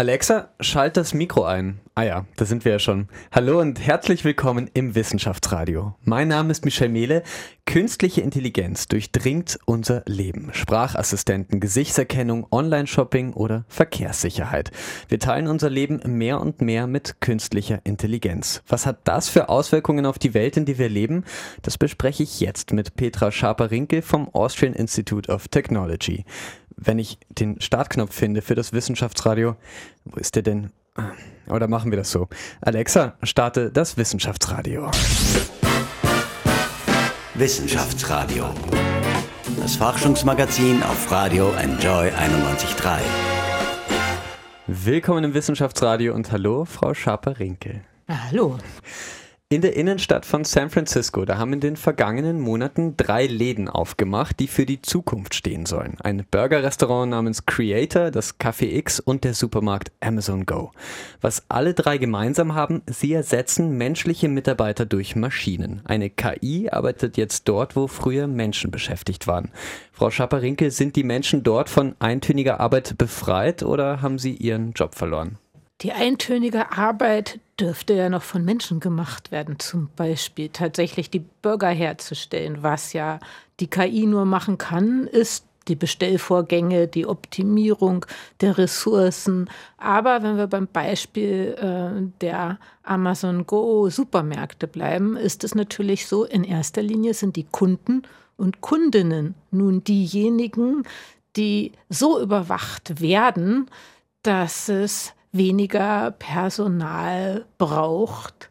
Alexa, schalt das Mikro ein. Ah ja, da sind wir ja schon. Hallo und herzlich willkommen im Wissenschaftsradio. Mein Name ist Michel Mehle. Künstliche Intelligenz durchdringt unser Leben. Sprachassistenten, Gesichtserkennung, Online-Shopping oder Verkehrssicherheit. Wir teilen unser Leben mehr und mehr mit künstlicher Intelligenz. Was hat das für Auswirkungen auf die Welt, in die wir leben? Das bespreche ich jetzt mit Petra Schaper-Rinkel vom Austrian Institute of Technology wenn ich den Startknopf finde für das Wissenschaftsradio, wo ist der denn? Ah, oder machen wir das so? Alexa, starte das Wissenschaftsradio. Wissenschaftsradio. Das Forschungsmagazin auf Radio Enjoy 91.3. Willkommen im Wissenschaftsradio und hallo, Frau Schaper-Rinkel. Hallo. In der Innenstadt von San Francisco, da haben in den vergangenen Monaten drei Läden aufgemacht, die für die Zukunft stehen sollen. Ein Burgerrestaurant namens Creator, das Café X und der Supermarkt Amazon Go. Was alle drei gemeinsam haben, sie ersetzen menschliche Mitarbeiter durch Maschinen. Eine KI arbeitet jetzt dort, wo früher Menschen beschäftigt waren. Frau Schapper-Rinkel, sind die Menschen dort von eintöniger Arbeit befreit oder haben sie ihren Job verloren? Die eintönige Arbeit dürfte ja noch von Menschen gemacht werden, zum Beispiel tatsächlich die Burger herzustellen. Was ja die KI nur machen kann, ist die Bestellvorgänge, die Optimierung der Ressourcen. Aber wenn wir beim Beispiel äh, der Amazon Go Supermärkte bleiben, ist es natürlich so, in erster Linie sind die Kunden und Kundinnen nun diejenigen, die so überwacht werden, dass es weniger Personal braucht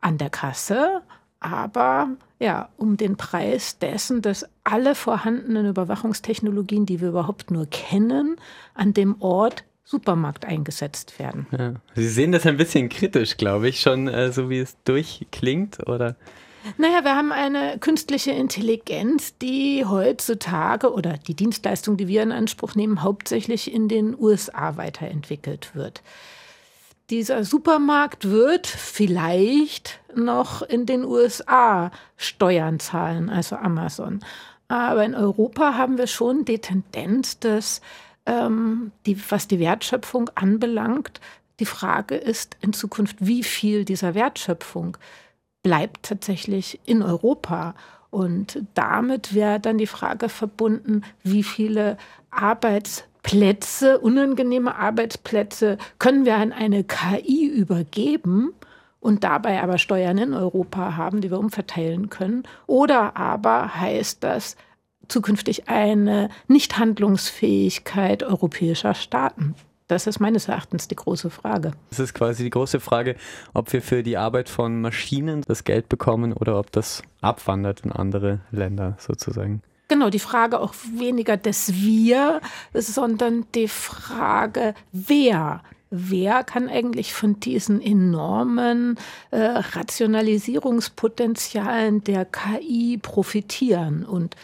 an der Kasse, aber ja, um den Preis dessen, dass alle vorhandenen Überwachungstechnologien, die wir überhaupt nur kennen, an dem Ort Supermarkt eingesetzt werden. Ja. Sie sehen das ein bisschen kritisch, glaube ich, schon äh, so wie es durchklingt, oder? Naja, wir haben eine künstliche Intelligenz, die heutzutage oder die Dienstleistung, die wir in Anspruch nehmen, hauptsächlich in den USA weiterentwickelt wird. Dieser Supermarkt wird vielleicht noch in den USA Steuern zahlen, also Amazon. Aber in Europa haben wir schon die Tendenz, dass ähm, die, was die Wertschöpfung anbelangt, die Frage ist in Zukunft, wie viel dieser Wertschöpfung bleibt tatsächlich in Europa. Und damit wäre dann die Frage verbunden, wie viele Arbeitsplätze, unangenehme Arbeitsplätze können wir an eine KI übergeben und dabei aber Steuern in Europa haben, die wir umverteilen können. Oder aber heißt das zukünftig eine Nichthandlungsfähigkeit europäischer Staaten? Das ist meines Erachtens die große Frage. Das ist quasi die große Frage, ob wir für die Arbeit von Maschinen das Geld bekommen oder ob das abwandert in andere Länder sozusagen. Genau, die Frage auch weniger des Wir, sondern die Frage, wer wer kann eigentlich von diesen enormen äh, Rationalisierungspotenzialen der KI profitieren? Und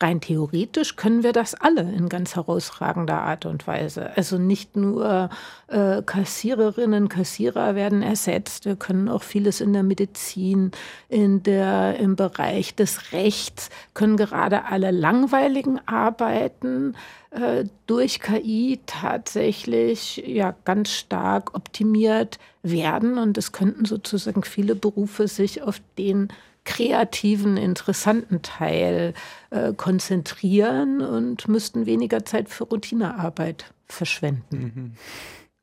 rein theoretisch können wir das alle in ganz herausragender Art und Weise. Also nicht nur äh, Kassiererinnen, Kassierer werden ersetzt, wir können auch vieles in der Medizin, in der, im Bereich des Rechts, können gerade alle langweiligen Arbeiten äh, durch KI tatsächlich ja ganz stark optimiert werden und es könnten sozusagen viele Berufe sich auf den kreativen, interessanten Teil äh, konzentrieren und müssten weniger Zeit für Routinearbeit verschwenden.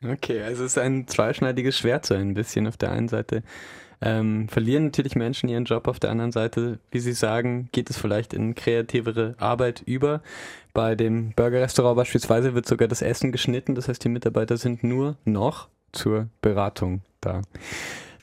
Mhm. Okay, also es ist ein zweischneidiges Schwert so ein bisschen. Auf der einen Seite ähm, verlieren natürlich Menschen ihren Job, auf der anderen Seite, wie Sie sagen, geht es vielleicht in kreativere Arbeit über. Bei dem Burgerrestaurant beispielsweise wird sogar das Essen geschnitten, das heißt, die Mitarbeiter sind nur noch zur Beratung da.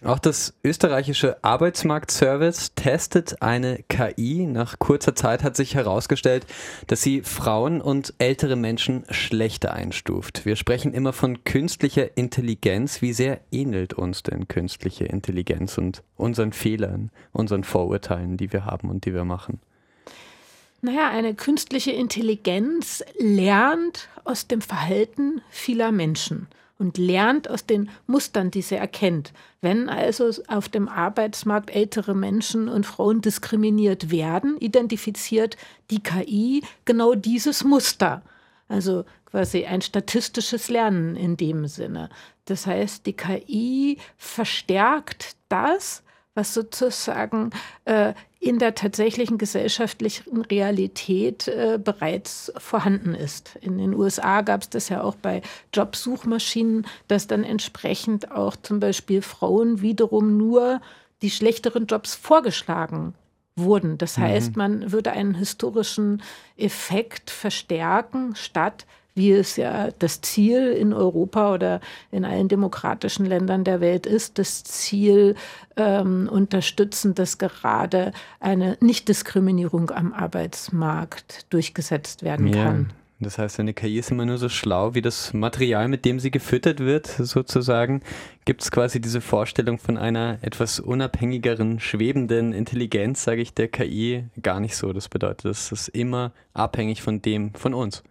Auch das österreichische Arbeitsmarktservice testet eine KI. Nach kurzer Zeit hat sich herausgestellt, dass sie Frauen und ältere Menschen schlechter einstuft. Wir sprechen immer von künstlicher Intelligenz. Wie sehr ähnelt uns denn künstliche Intelligenz und unseren Fehlern, unseren Vorurteilen, die wir haben und die wir machen? Naja, eine künstliche Intelligenz lernt aus dem Verhalten vieler Menschen und lernt aus den Mustern, die sie erkennt. Wenn also auf dem Arbeitsmarkt ältere Menschen und Frauen diskriminiert werden, identifiziert die KI genau dieses Muster. Also quasi ein statistisches Lernen in dem Sinne. Das heißt, die KI verstärkt das, was sozusagen äh, in der tatsächlichen gesellschaftlichen Realität äh, bereits vorhanden ist. In den USA gab es das ja auch bei Jobsuchmaschinen, dass dann entsprechend auch zum Beispiel Frauen wiederum nur die schlechteren Jobs vorgeschlagen wurden. Das mhm. heißt, man würde einen historischen Effekt verstärken, statt wie es ja das Ziel in Europa oder in allen demokratischen Ländern der Welt ist, das Ziel ähm, unterstützen, dass gerade eine Nichtdiskriminierung am Arbeitsmarkt durchgesetzt werden ja. kann. Das heißt, eine KI ist immer nur so schlau wie das Material, mit dem sie gefüttert wird, sozusagen. Gibt es quasi diese Vorstellung von einer etwas unabhängigeren, schwebenden Intelligenz, sage ich, der KI gar nicht so. Das bedeutet, es ist immer abhängig von dem, von uns.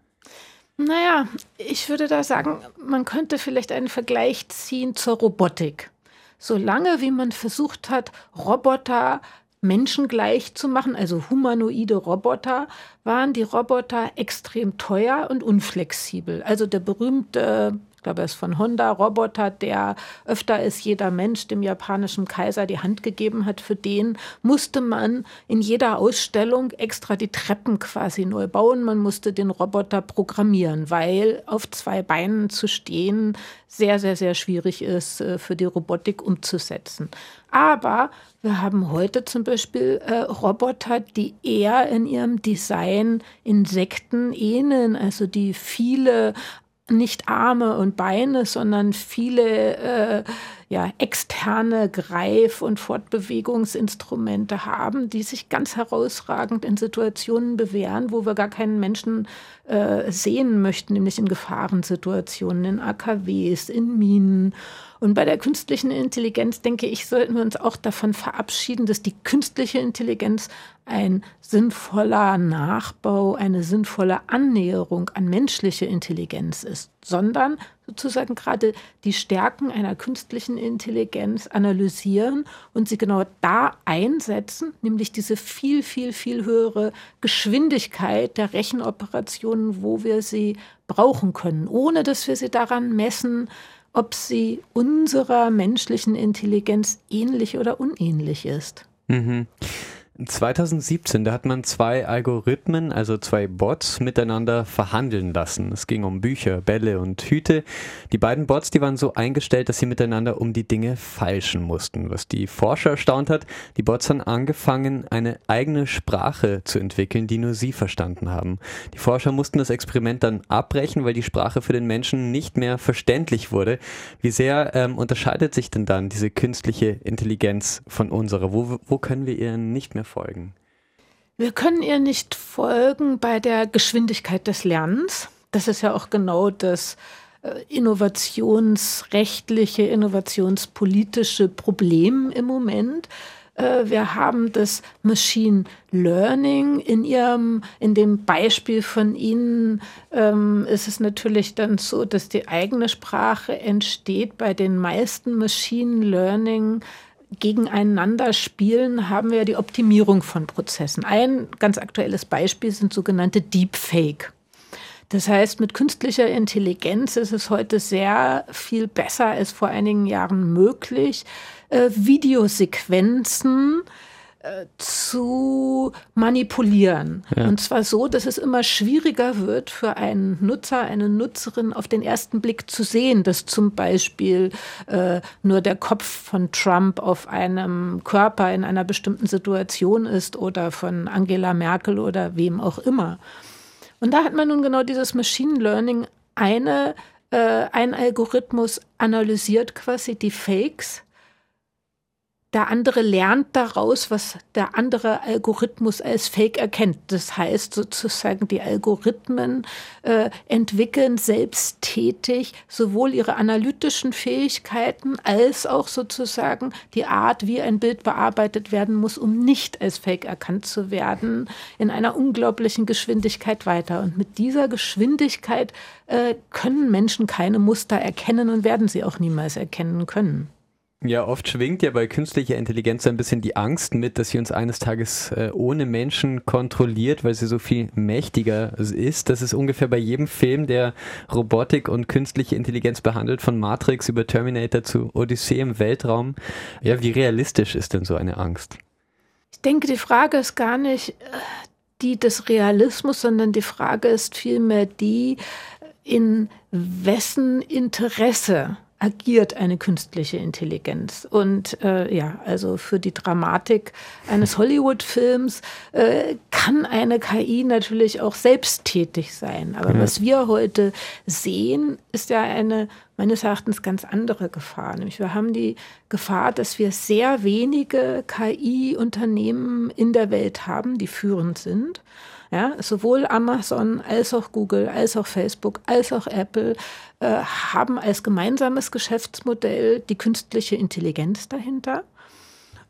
Naja, ich würde da sagen, man könnte vielleicht einen Vergleich ziehen zur Robotik. Solange wie man versucht hat, Roboter menschengleich zu machen, also humanoide Roboter, waren die Roboter extrem teuer und unflexibel. Also der berühmte ich glaube, er ist von Honda, Roboter, der öfter als jeder Mensch dem japanischen Kaiser die Hand gegeben hat. Für den musste man in jeder Ausstellung extra die Treppen quasi neu bauen. Man musste den Roboter programmieren, weil auf zwei Beinen zu stehen sehr, sehr, sehr schwierig ist, äh, für die Robotik umzusetzen. Aber wir haben heute zum Beispiel äh, Roboter, die eher in ihrem Design Insekten ähneln, also die viele nicht Arme und Beine, sondern viele äh, ja, externe Greif- und Fortbewegungsinstrumente haben, die sich ganz herausragend in Situationen bewähren, wo wir gar keinen Menschen äh, sehen möchten, nämlich in Gefahrensituationen, in AKWs, in Minen und bei der künstlichen Intelligenz, denke ich, sollten wir uns auch davon verabschieden, dass die künstliche Intelligenz ein sinnvoller Nachbau, eine sinnvolle Annäherung an menschliche Intelligenz ist, sondern sozusagen gerade die Stärken einer künstlichen Intelligenz analysieren und sie genau da einsetzen, nämlich diese viel, viel, viel höhere Geschwindigkeit der Rechenoperationen, wo wir sie brauchen können, ohne dass wir sie daran messen, ob sie unserer menschlichen Intelligenz ähnlich oder unähnlich ist. Mhm. 2017, da hat man zwei Algorithmen, also zwei Bots, miteinander verhandeln lassen. Es ging um Bücher, Bälle und Hüte. Die beiden Bots, die waren so eingestellt, dass sie miteinander um die Dinge feilschen mussten. Was die Forscher erstaunt hat, die Bots haben angefangen, eine eigene Sprache zu entwickeln, die nur sie verstanden haben. Die Forscher mussten das Experiment dann abbrechen, weil die Sprache für den Menschen nicht mehr verständlich wurde. Wie sehr ähm, unterscheidet sich denn dann diese künstliche Intelligenz von unserer? Wo, wo können wir ihr nicht mehr folgen? Wir können ihr nicht folgen bei der Geschwindigkeit des Lernens. Das ist ja auch genau das äh, innovationsrechtliche, innovationspolitische Problem im Moment. Äh, wir haben das Machine Learning in ihrem, in dem Beispiel von Ihnen ähm, ist es natürlich dann so, dass die eigene Sprache entsteht. Bei den meisten Machine Learning gegeneinander spielen, haben wir die Optimierung von Prozessen. Ein ganz aktuelles Beispiel sind sogenannte Deepfake. Das heißt, mit künstlicher Intelligenz ist es heute sehr viel besser als vor einigen Jahren möglich, äh, Videosequenzen zu manipulieren. Ja. Und zwar so, dass es immer schwieriger wird für einen Nutzer, eine Nutzerin auf den ersten Blick zu sehen, dass zum Beispiel äh, nur der Kopf von Trump auf einem Körper in einer bestimmten Situation ist oder von Angela Merkel oder wem auch immer. Und da hat man nun genau dieses Machine Learning eine, äh, ein Algorithmus analysiert quasi die Fakes der andere lernt daraus, was der andere Algorithmus als Fake erkennt. Das heißt sozusagen, die Algorithmen äh, entwickeln selbsttätig sowohl ihre analytischen Fähigkeiten als auch sozusagen die Art, wie ein Bild bearbeitet werden muss, um nicht als Fake erkannt zu werden, in einer unglaublichen Geschwindigkeit weiter. Und mit dieser Geschwindigkeit äh, können Menschen keine Muster erkennen und werden sie auch niemals erkennen können. Ja, oft schwingt ja bei künstlicher Intelligenz ein bisschen die Angst mit, dass sie uns eines Tages äh, ohne Menschen kontrolliert, weil sie so viel mächtiger ist. Das ist ungefähr bei jedem Film, der Robotik und künstliche Intelligenz behandelt, von Matrix über Terminator zu Odyssee im Weltraum. Ja, wie realistisch ist denn so eine Angst? Ich denke, die Frage ist gar nicht äh, die des Realismus, sondern die Frage ist vielmehr die, in wessen Interesse agiert eine künstliche Intelligenz. Und äh, ja, also für die Dramatik eines Hollywood-Films äh, kann eine KI natürlich auch selbsttätig sein. Aber ja. was wir heute sehen, ist ja eine meines Erachtens ganz andere Gefahr. Nämlich wir haben die Gefahr, dass wir sehr wenige KI-Unternehmen in der Welt haben, die führend sind. Ja, sowohl Amazon als auch Google, als auch Facebook, als auch Apple äh, haben als gemeinsames Geschäftsmodell die künstliche Intelligenz dahinter.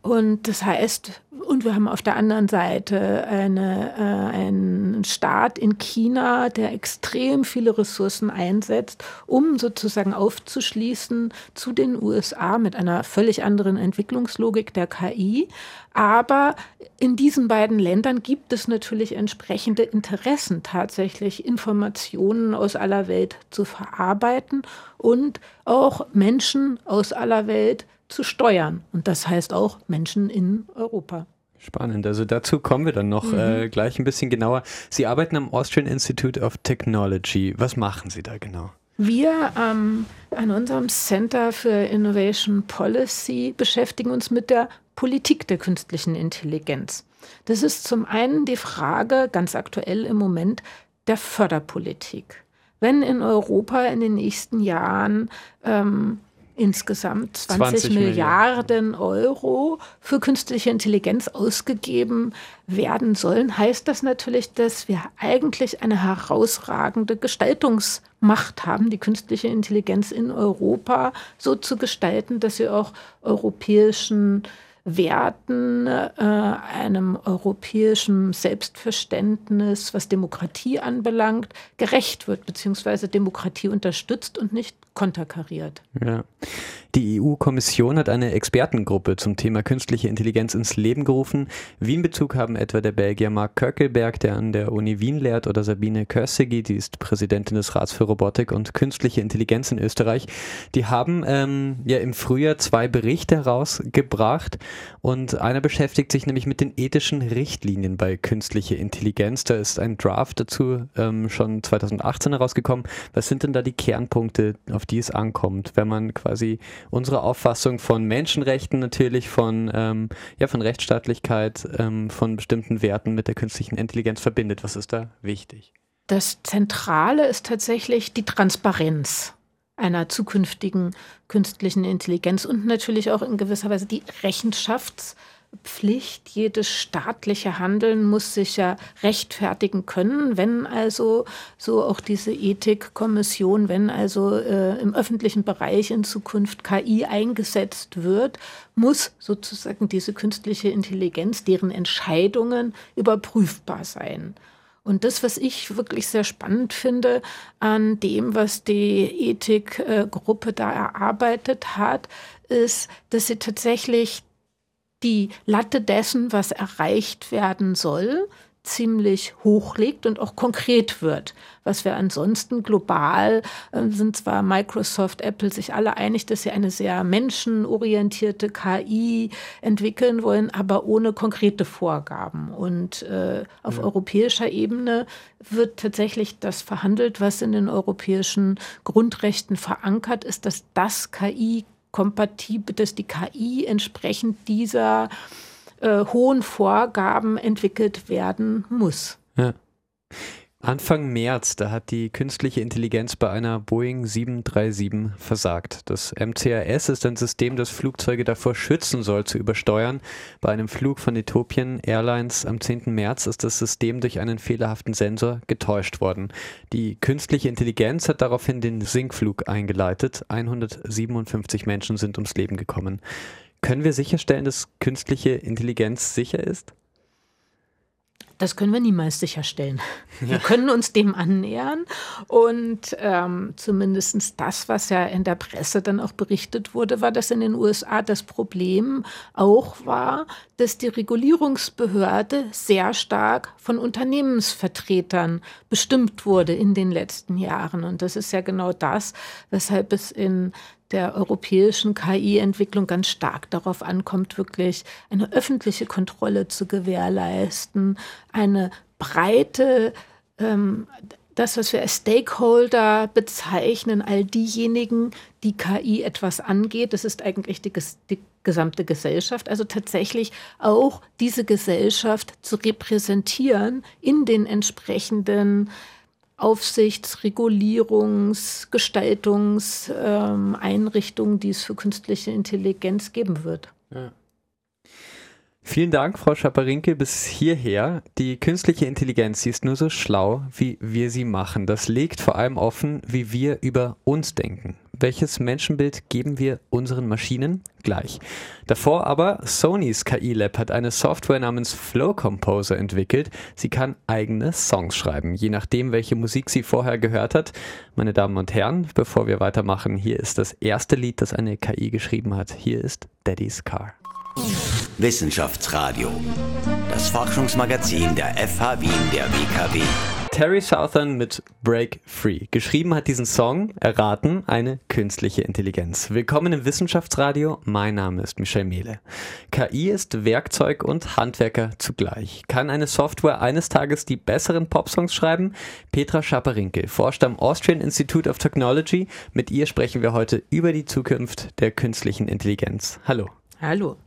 Und das heißt, und wir haben auf der anderen Seite eine, äh, einen Staat in China, der extrem viele Ressourcen einsetzt, um sozusagen aufzuschließen zu den USA mit einer völlig anderen Entwicklungslogik der KI. Aber in diesen beiden Ländern gibt es natürlich entsprechende Interessen, tatsächlich Informationen aus aller Welt zu verarbeiten und auch Menschen aus aller Welt zu steuern. Und das heißt auch Menschen in Europa. Spannend. Also dazu kommen wir dann noch mhm. äh, gleich ein bisschen genauer. Sie arbeiten am Austrian Institute of Technology. Was machen Sie da genau? Wir ähm, an unserem Center für Innovation Policy beschäftigen uns mit der Politik der künstlichen Intelligenz. Das ist zum einen die Frage, ganz aktuell im Moment, der Förderpolitik. Wenn in Europa in den nächsten Jahren ähm, insgesamt 20, 20 Milliarden Euro für künstliche Intelligenz ausgegeben werden sollen, heißt das natürlich, dass wir eigentlich eine herausragende Gestaltungsmacht haben, die künstliche Intelligenz in Europa so zu gestalten, dass sie auch europäischen Werten, äh, einem europäischen Selbstverständnis, was Demokratie anbelangt, gerecht wird, beziehungsweise Demokratie unterstützt und nicht konterkariert. Ja. Die EU-Kommission hat eine Expertengruppe zum Thema künstliche Intelligenz ins Leben gerufen. Wien-Bezug haben etwa der Belgier Mark Köckelberg, der an der Uni Wien lehrt, oder Sabine Kössegi, die ist Präsidentin des Rats für Robotik und künstliche Intelligenz in Österreich. Die haben ähm, ja im Frühjahr zwei Berichte herausgebracht und einer beschäftigt sich nämlich mit den ethischen Richtlinien bei künstlicher Intelligenz. Da ist ein Draft dazu ähm, schon 2018 herausgekommen. Was sind denn da die Kernpunkte, auf die es ankommt, wenn man quasi unsere Auffassung von Menschenrechten natürlich, von, ähm, ja, von Rechtsstaatlichkeit, ähm, von bestimmten Werten mit der künstlichen Intelligenz verbindet. Was ist da wichtig? Das Zentrale ist tatsächlich die Transparenz einer zukünftigen künstlichen Intelligenz und natürlich auch in gewisser Weise die Rechenschafts- Pflicht, jedes staatliche Handeln muss sich ja rechtfertigen können, wenn also so auch diese Ethikkommission, wenn also äh, im öffentlichen Bereich in Zukunft KI eingesetzt wird, muss sozusagen diese künstliche Intelligenz, deren Entscheidungen überprüfbar sein. Und das, was ich wirklich sehr spannend finde an dem, was die Ethikgruppe da erarbeitet hat, ist, dass sie tatsächlich die Latte dessen, was erreicht werden soll, ziemlich hoch liegt und auch konkret wird. Was wir ansonsten global äh, sind zwar Microsoft, Apple sich alle einig, dass sie eine sehr menschenorientierte KI entwickeln wollen, aber ohne konkrete Vorgaben. Und äh, auf ja. europäischer Ebene wird tatsächlich das verhandelt, was in den europäischen Grundrechten verankert ist, dass das KI kompatibel, dass die KI entsprechend dieser äh, hohen Vorgaben entwickelt werden muss. Ja. Anfang März, da hat die künstliche Intelligenz bei einer Boeing 737 versagt. Das MCAS ist ein System, das Flugzeuge davor schützen soll, zu übersteuern. Bei einem Flug von Ethiopian Airlines am 10. März ist das System durch einen fehlerhaften Sensor getäuscht worden. Die künstliche Intelligenz hat daraufhin den Sinkflug eingeleitet. 157 Menschen sind ums Leben gekommen. Können wir sicherstellen, dass künstliche Intelligenz sicher ist? Das können wir niemals sicherstellen. Ja. Wir können uns dem annähern und ähm, zumindest das, was ja in der Presse dann auch berichtet wurde, war, dass in den USA das Problem auch war, dass die Regulierungsbehörde sehr stark von Unternehmensvertretern bestimmt wurde in den letzten Jahren. Und das ist ja genau das, weshalb es in der europäischen KI-Entwicklung ganz stark darauf ankommt, wirklich eine öffentliche Kontrolle zu gewährleisten, eine breite, ähm, das, was wir als Stakeholder bezeichnen, all diejenigen, die KI etwas angeht, das ist eigentlich die, die gesamte Gesellschaft, also tatsächlich auch diese Gesellschaft zu repräsentieren in den entsprechenden Aufsichts-, Regulierungs-, Gestaltungseinrichtungen, ähm, die es für künstliche Intelligenz geben wird. Ja. Vielen Dank, Frau Schaparinke, bis hierher. Die künstliche Intelligenz, sie ist nur so schlau, wie wir sie machen. Das legt vor allem offen, wie wir über uns denken. Welches Menschenbild geben wir unseren Maschinen? Gleich. Davor aber, Sonys KI Lab hat eine Software namens Flow Composer entwickelt. Sie kann eigene Songs schreiben, je nachdem, welche Musik sie vorher gehört hat. Meine Damen und Herren, bevor wir weitermachen, hier ist das erste Lied, das eine KI geschrieben hat. Hier ist Daddy's Car. Wissenschaftsradio. Das Forschungsmagazin der FH Wien der WKW. Terry Southern mit Break Free. Geschrieben hat diesen Song, erraten, eine künstliche Intelligenz. Willkommen im Wissenschaftsradio. Mein Name ist Michel Mehle. KI ist Werkzeug und Handwerker zugleich. Kann eine Software eines Tages die besseren Popsongs schreiben? Petra Schaparinke forscht am Austrian Institute of Technology. Mit ihr sprechen wir heute über die Zukunft der künstlichen Intelligenz. Hallo. Hallo.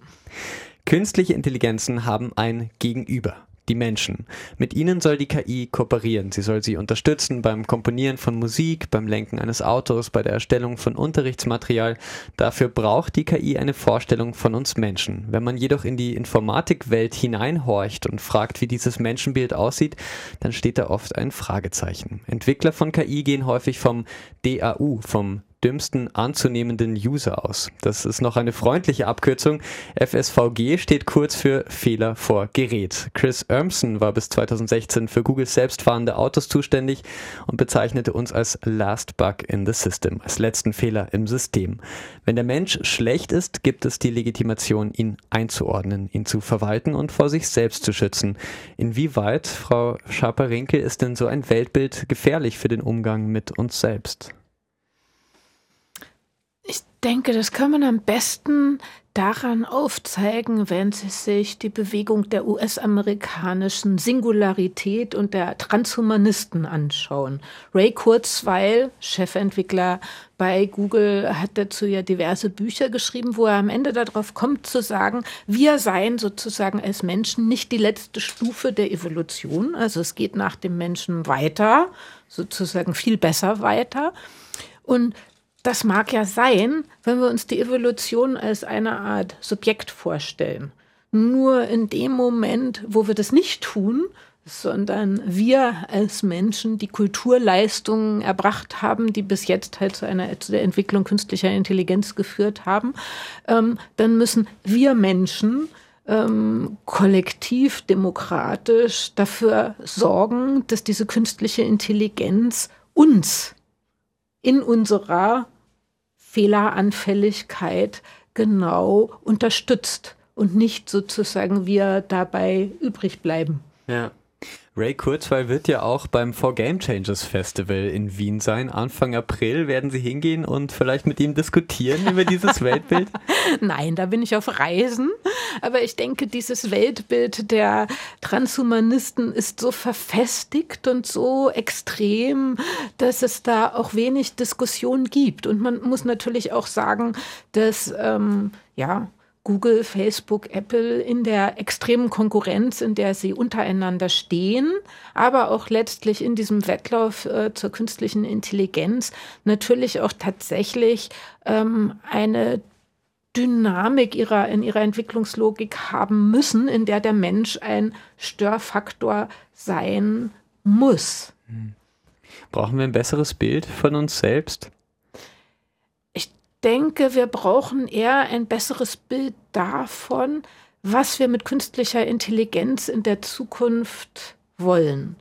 Künstliche Intelligenzen haben ein Gegenüber. Die Menschen. Mit ihnen soll die KI kooperieren. Sie soll sie unterstützen beim Komponieren von Musik, beim Lenken eines Autos, bei der Erstellung von Unterrichtsmaterial. Dafür braucht die KI eine Vorstellung von uns Menschen. Wenn man jedoch in die Informatikwelt hineinhorcht und fragt, wie dieses Menschenbild aussieht, dann steht da oft ein Fragezeichen. Entwickler von KI gehen häufig vom DAU, vom dümmsten anzunehmenden User aus. Das ist noch eine freundliche Abkürzung. FSVG steht kurz für Fehler vor Gerät. Chris Urmson war bis 2016 für Google selbstfahrende Autos zuständig und bezeichnete uns als Last Bug in the System, als letzten Fehler im System. Wenn der Mensch schlecht ist, gibt es die Legitimation, ihn einzuordnen, ihn zu verwalten und vor sich selbst zu schützen. Inwieweit, Frau Schaper-Rinkel, ist denn so ein Weltbild gefährlich für den Umgang mit uns selbst? Denke, das kann man am besten daran aufzeigen, wenn Sie sich die Bewegung der US-amerikanischen Singularität und der Transhumanisten anschauen. Ray Kurzweil, Chefentwickler bei Google, hat dazu ja diverse Bücher geschrieben, wo er am Ende darauf kommt zu sagen, wir seien sozusagen als Menschen nicht die letzte Stufe der Evolution. Also es geht nach dem Menschen weiter, sozusagen viel besser weiter. Und das mag ja sein, wenn wir uns die Evolution als eine Art Subjekt vorstellen. Nur in dem Moment, wo wir das nicht tun, sondern wir als Menschen die Kulturleistungen erbracht haben, die bis jetzt halt zu einer zu der Entwicklung künstlicher Intelligenz geführt haben, ähm, dann müssen wir Menschen ähm, kollektiv, demokratisch dafür sorgen, dass diese künstliche Intelligenz uns in unserer Fehleranfälligkeit genau unterstützt und nicht sozusagen wir dabei übrig bleiben. Ja. Ray Kurzweil wird ja auch beim For Game Changers Festival in Wien sein. Anfang April werden Sie hingehen und vielleicht mit ihm diskutieren über dieses Weltbild? Nein, da bin ich auf Reisen. Aber ich denke, dieses Weltbild der Transhumanisten ist so verfestigt und so extrem, dass es da auch wenig Diskussion gibt. Und man muss natürlich auch sagen, dass, ähm, ja, Google, Facebook, Apple in der extremen Konkurrenz, in der sie untereinander stehen, aber auch letztlich in diesem Wettlauf äh, zur künstlichen Intelligenz natürlich auch tatsächlich ähm, eine Dynamik ihrer, in ihrer Entwicklungslogik haben müssen, in der der Mensch ein Störfaktor sein muss. Hm. Brauchen wir ein besseres Bild von uns selbst? Denke, wir brauchen eher ein besseres Bild davon, was wir mit künstlicher Intelligenz in der Zukunft wollen.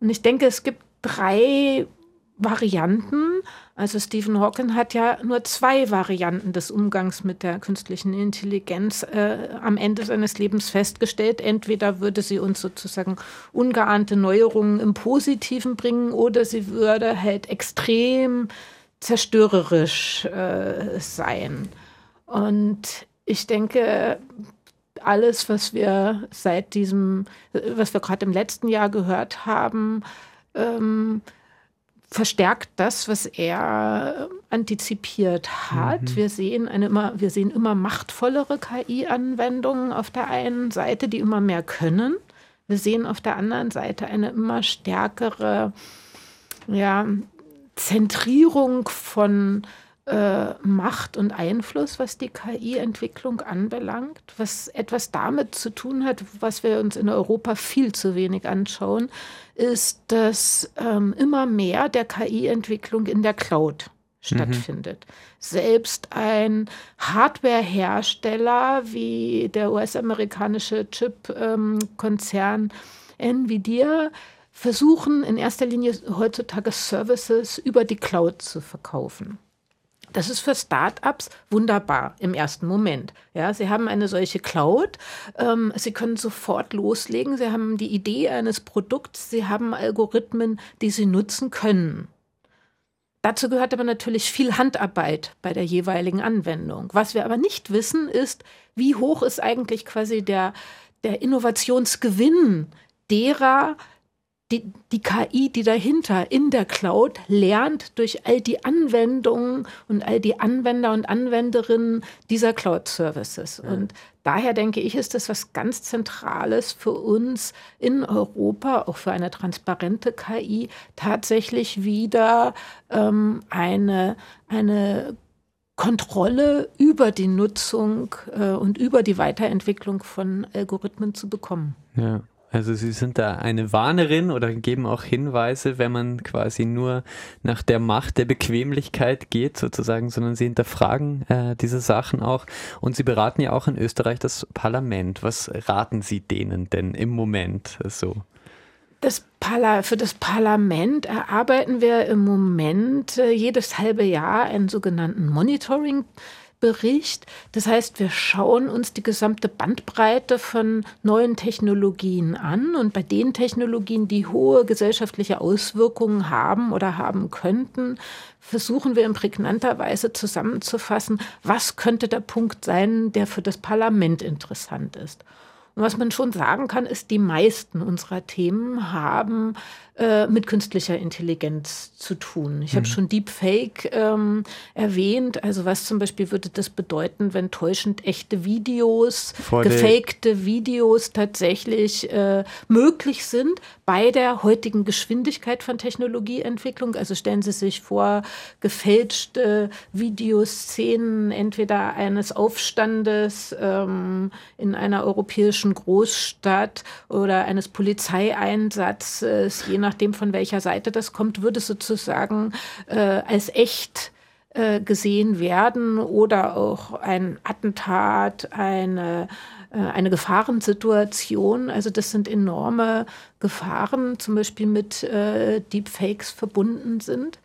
Und ich denke, es gibt drei Varianten. Also Stephen Hawking hat ja nur zwei Varianten des Umgangs mit der künstlichen Intelligenz äh, am Ende seines Lebens festgestellt. Entweder würde sie uns sozusagen ungeahnte Neuerungen im Positiven bringen oder sie würde halt extrem zerstörerisch äh, sein. Und ich denke, alles, was wir seit diesem, was wir gerade im letzten Jahr gehört haben, ähm, verstärkt das, was er antizipiert hat. Mhm. Wir, sehen eine immer, wir sehen immer machtvollere KI-Anwendungen auf der einen Seite, die immer mehr können. Wir sehen auf der anderen Seite eine immer stärkere ja, Zentrierung von äh, Macht und Einfluss, was die KI-Entwicklung anbelangt, was etwas damit zu tun hat, was wir uns in Europa viel zu wenig anschauen, ist, dass ähm, immer mehr der KI-Entwicklung in der Cloud stattfindet. Mhm. Selbst ein Hardware-Hersteller wie der US-amerikanische Chip-Konzern ähm, Nvidia versuchen in erster Linie heutzutage Services über die Cloud zu verkaufen. Das ist für Startups wunderbar im ersten Moment. Ja, sie haben eine solche Cloud, ähm, sie können sofort loslegen, sie haben die Idee eines Produkts, sie haben Algorithmen, die sie nutzen können. Dazu gehört aber natürlich viel Handarbeit bei der jeweiligen Anwendung. Was wir aber nicht wissen, ist, wie hoch ist eigentlich quasi der, der Innovationsgewinn derer, die, die KI, die dahinter in der Cloud lernt durch all die Anwendungen und all die Anwender und Anwenderinnen dieser Cloud-Services. Ja. Und daher denke ich, ist das was ganz Zentrales für uns in Europa, auch für eine transparente KI, tatsächlich wieder ähm, eine, eine Kontrolle über die Nutzung äh, und über die Weiterentwicklung von Algorithmen zu bekommen. Ja. Also Sie sind da eine Warnerin oder geben auch Hinweise, wenn man quasi nur nach der Macht der Bequemlichkeit geht, sozusagen, sondern Sie hinterfragen äh, diese Sachen auch. Und Sie beraten ja auch in Österreich das Parlament. Was raten Sie denen denn im Moment so? Das für das Parlament erarbeiten wir im Moment äh, jedes halbe Jahr einen sogenannten Monitoring. Bericht. Das heißt, wir schauen uns die gesamte Bandbreite von neuen Technologien an und bei den Technologien, die hohe gesellschaftliche Auswirkungen haben oder haben könnten, versuchen wir in prägnanter Weise zusammenzufassen, was könnte der Punkt sein, der für das Parlament interessant ist. Und was man schon sagen kann, ist, die meisten unserer Themen haben äh, mit künstlicher Intelligenz zu tun. Ich mhm. habe schon Deepfake ähm, erwähnt. Also was zum Beispiel würde das bedeuten, wenn täuschend echte Videos, Vor gefakte Videos tatsächlich äh, möglich sind bei der heutigen Geschwindigkeit von Technologieentwicklung? Also stellen Sie sich vor, gefälschte Videoszenen entweder eines Aufstandes ähm, in einer europäischen Großstadt oder eines Polizeieinsatzes, je nachdem von welcher Seite das kommt, würde sozusagen äh, als echt äh, gesehen werden oder auch ein Attentat, eine, äh, eine Gefahrensituation. Also das sind enorme Gefahren, zum Beispiel mit äh, Deepfakes verbunden sind.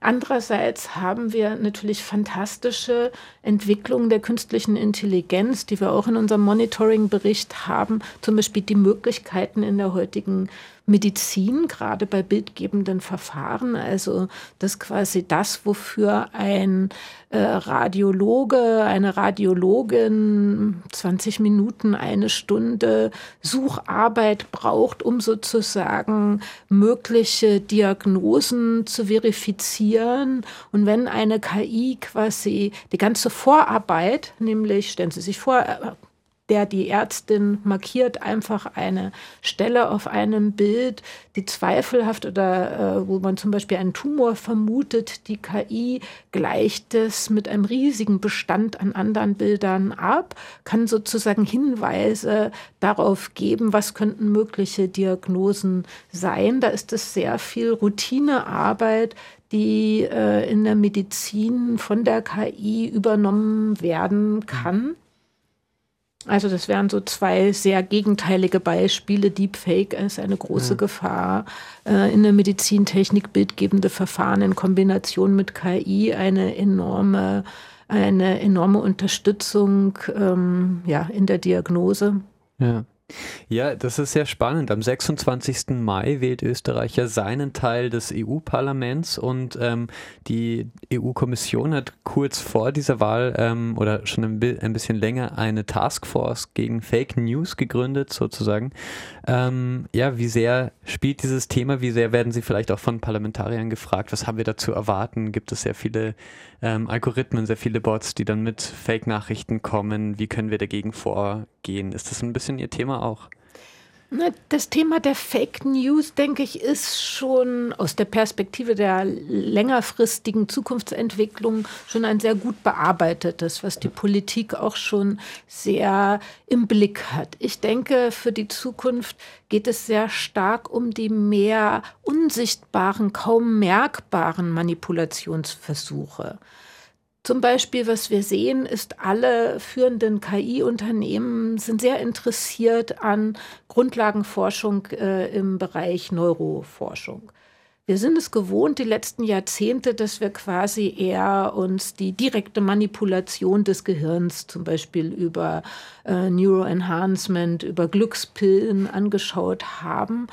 Andererseits haben wir natürlich fantastische Entwicklungen der künstlichen Intelligenz, die wir auch in unserem Monitoring-Bericht haben, zum Beispiel die Möglichkeiten in der heutigen Medizin, gerade bei bildgebenden Verfahren, also dass quasi das, wofür ein äh, Radiologe, eine Radiologin 20 Minuten, eine Stunde Sucharbeit braucht, um sozusagen mögliche Diagnosen zu verifizieren. Und wenn eine KI quasi die ganze Vorarbeit, nämlich stellen Sie sich vor, der die Ärztin markiert einfach eine Stelle auf einem Bild, die zweifelhaft oder äh, wo man zum Beispiel einen Tumor vermutet. Die KI gleicht es mit einem riesigen Bestand an anderen Bildern ab, kann sozusagen Hinweise darauf geben, was könnten mögliche Diagnosen sein. Da ist es sehr viel Routinearbeit, die äh, in der Medizin von der KI übernommen werden kann. Also das wären so zwei sehr gegenteilige Beispiele. Deepfake ist eine große ja. Gefahr. Äh, in der Medizintechnik bildgebende Verfahren in Kombination mit KI eine enorme, eine enorme Unterstützung ähm, ja, in der Diagnose. Ja. Ja, das ist sehr spannend. Am 26. Mai wählt Österreich ja seinen Teil des EU-Parlaments und ähm, die EU-Kommission hat kurz vor dieser Wahl ähm, oder schon ein, ein, bisschen länger eine Taskforce gegen Fake News gegründet, sozusagen. Ähm, ja, wie sehr spielt dieses Thema? Wie sehr werden Sie vielleicht auch von Parlamentariern gefragt? Was haben wir da zu erwarten? Gibt es sehr viele ähm, Algorithmen, sehr viele Bots, die dann mit Fake-Nachrichten kommen. Wie können wir dagegen vorgehen? Ist das ein bisschen Ihr Thema auch? Das Thema der Fake News, denke ich, ist schon aus der Perspektive der längerfristigen Zukunftsentwicklung schon ein sehr gut bearbeitetes, was die Politik auch schon sehr im Blick hat. Ich denke, für die Zukunft geht es sehr stark um die mehr unsichtbaren, kaum merkbaren Manipulationsversuche. Zum Beispiel, was wir sehen, ist, alle führenden KI-Unternehmen sind sehr interessiert an Grundlagenforschung äh, im Bereich Neuroforschung. Wir sind es gewohnt, die letzten Jahrzehnte, dass wir quasi eher uns die direkte Manipulation des Gehirns, zum Beispiel über äh, Neuroenhancement, über Glückspillen angeschaut haben.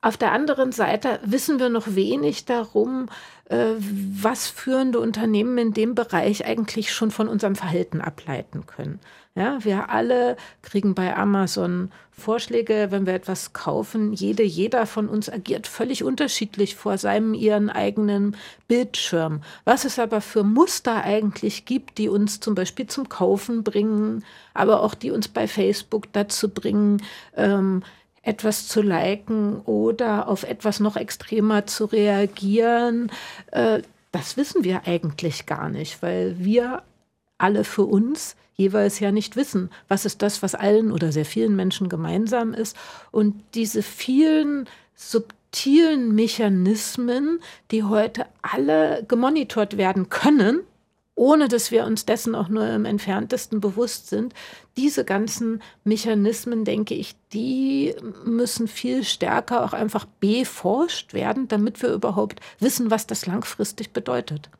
Auf der anderen Seite wissen wir noch wenig darum, was führende Unternehmen in dem Bereich eigentlich schon von unserem Verhalten ableiten können. Ja, wir alle kriegen bei Amazon Vorschläge, wenn wir etwas kaufen. Jede, jeder von uns agiert völlig unterschiedlich vor seinem ihren eigenen Bildschirm. Was es aber für Muster eigentlich gibt, die uns zum Beispiel zum Kaufen bringen, aber auch die uns bei Facebook dazu bringen, ähm, etwas zu liken oder auf etwas noch extremer zu reagieren, äh, das wissen wir eigentlich gar nicht, weil wir alle für uns jeweils ja nicht wissen, was ist das, was allen oder sehr vielen Menschen gemeinsam ist. Und diese vielen subtilen Mechanismen, die heute alle gemonitort werden können, ohne dass wir uns dessen auch nur im entferntesten bewusst sind. Diese ganzen Mechanismen, denke ich, die müssen viel stärker auch einfach beforscht werden, damit wir überhaupt wissen, was das langfristig bedeutet.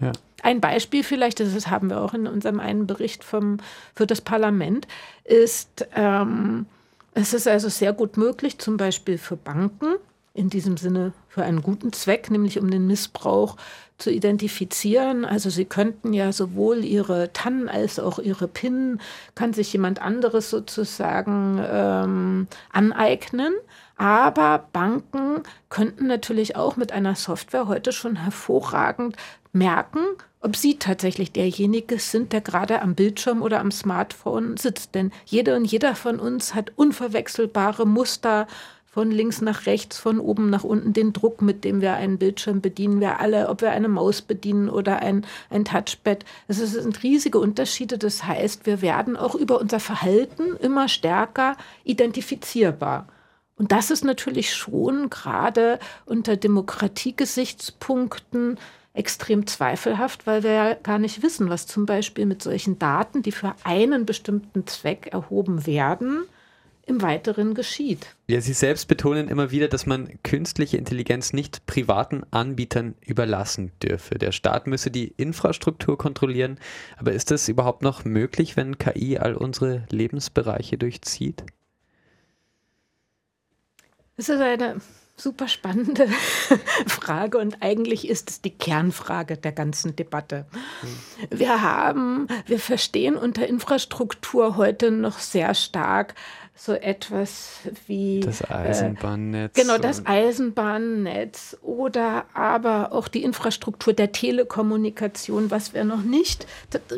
Ja. Ein Beispiel vielleicht, das haben wir auch in unserem einen Bericht vom, für das Parlament, ist, ähm, es ist also sehr gut möglich, zum Beispiel für Banken, in diesem Sinne für einen guten Zweck, nämlich um den Missbrauch zu identifizieren. Also Sie könnten ja sowohl Ihre TAN als auch Ihre PIN, kann sich jemand anderes sozusagen ähm, aneignen. Aber Banken könnten natürlich auch mit einer Software heute schon hervorragend merken, ob sie tatsächlich derjenige sind, der gerade am Bildschirm oder am Smartphone sitzt. Denn jede und jeder von uns hat unverwechselbare Muster von links nach rechts, von oben nach unten, den Druck, mit dem wir einen Bildschirm bedienen, wir alle, ob wir eine Maus bedienen oder ein, ein Touchpad. Also es sind riesige Unterschiede. Das heißt, wir werden auch über unser Verhalten immer stärker identifizierbar. Und das ist natürlich schon gerade unter Demokratiegesichtspunkten extrem zweifelhaft, weil wir ja gar nicht wissen, was zum Beispiel mit solchen Daten, die für einen bestimmten Zweck erhoben werden, im Weiteren geschieht. Ja, Sie selbst betonen immer wieder, dass man künstliche Intelligenz nicht privaten Anbietern überlassen dürfe. Der Staat müsse die Infrastruktur kontrollieren. Aber ist das überhaupt noch möglich, wenn KI all unsere Lebensbereiche durchzieht? Es ist eine super spannende Frage und eigentlich ist es die Kernfrage der ganzen Debatte. Wir haben, wir verstehen unter Infrastruktur heute noch sehr stark so etwas wie das Eisenbahnnetz. Äh, genau, das Eisenbahnnetz oder aber auch die Infrastruktur der Telekommunikation, was wir noch nicht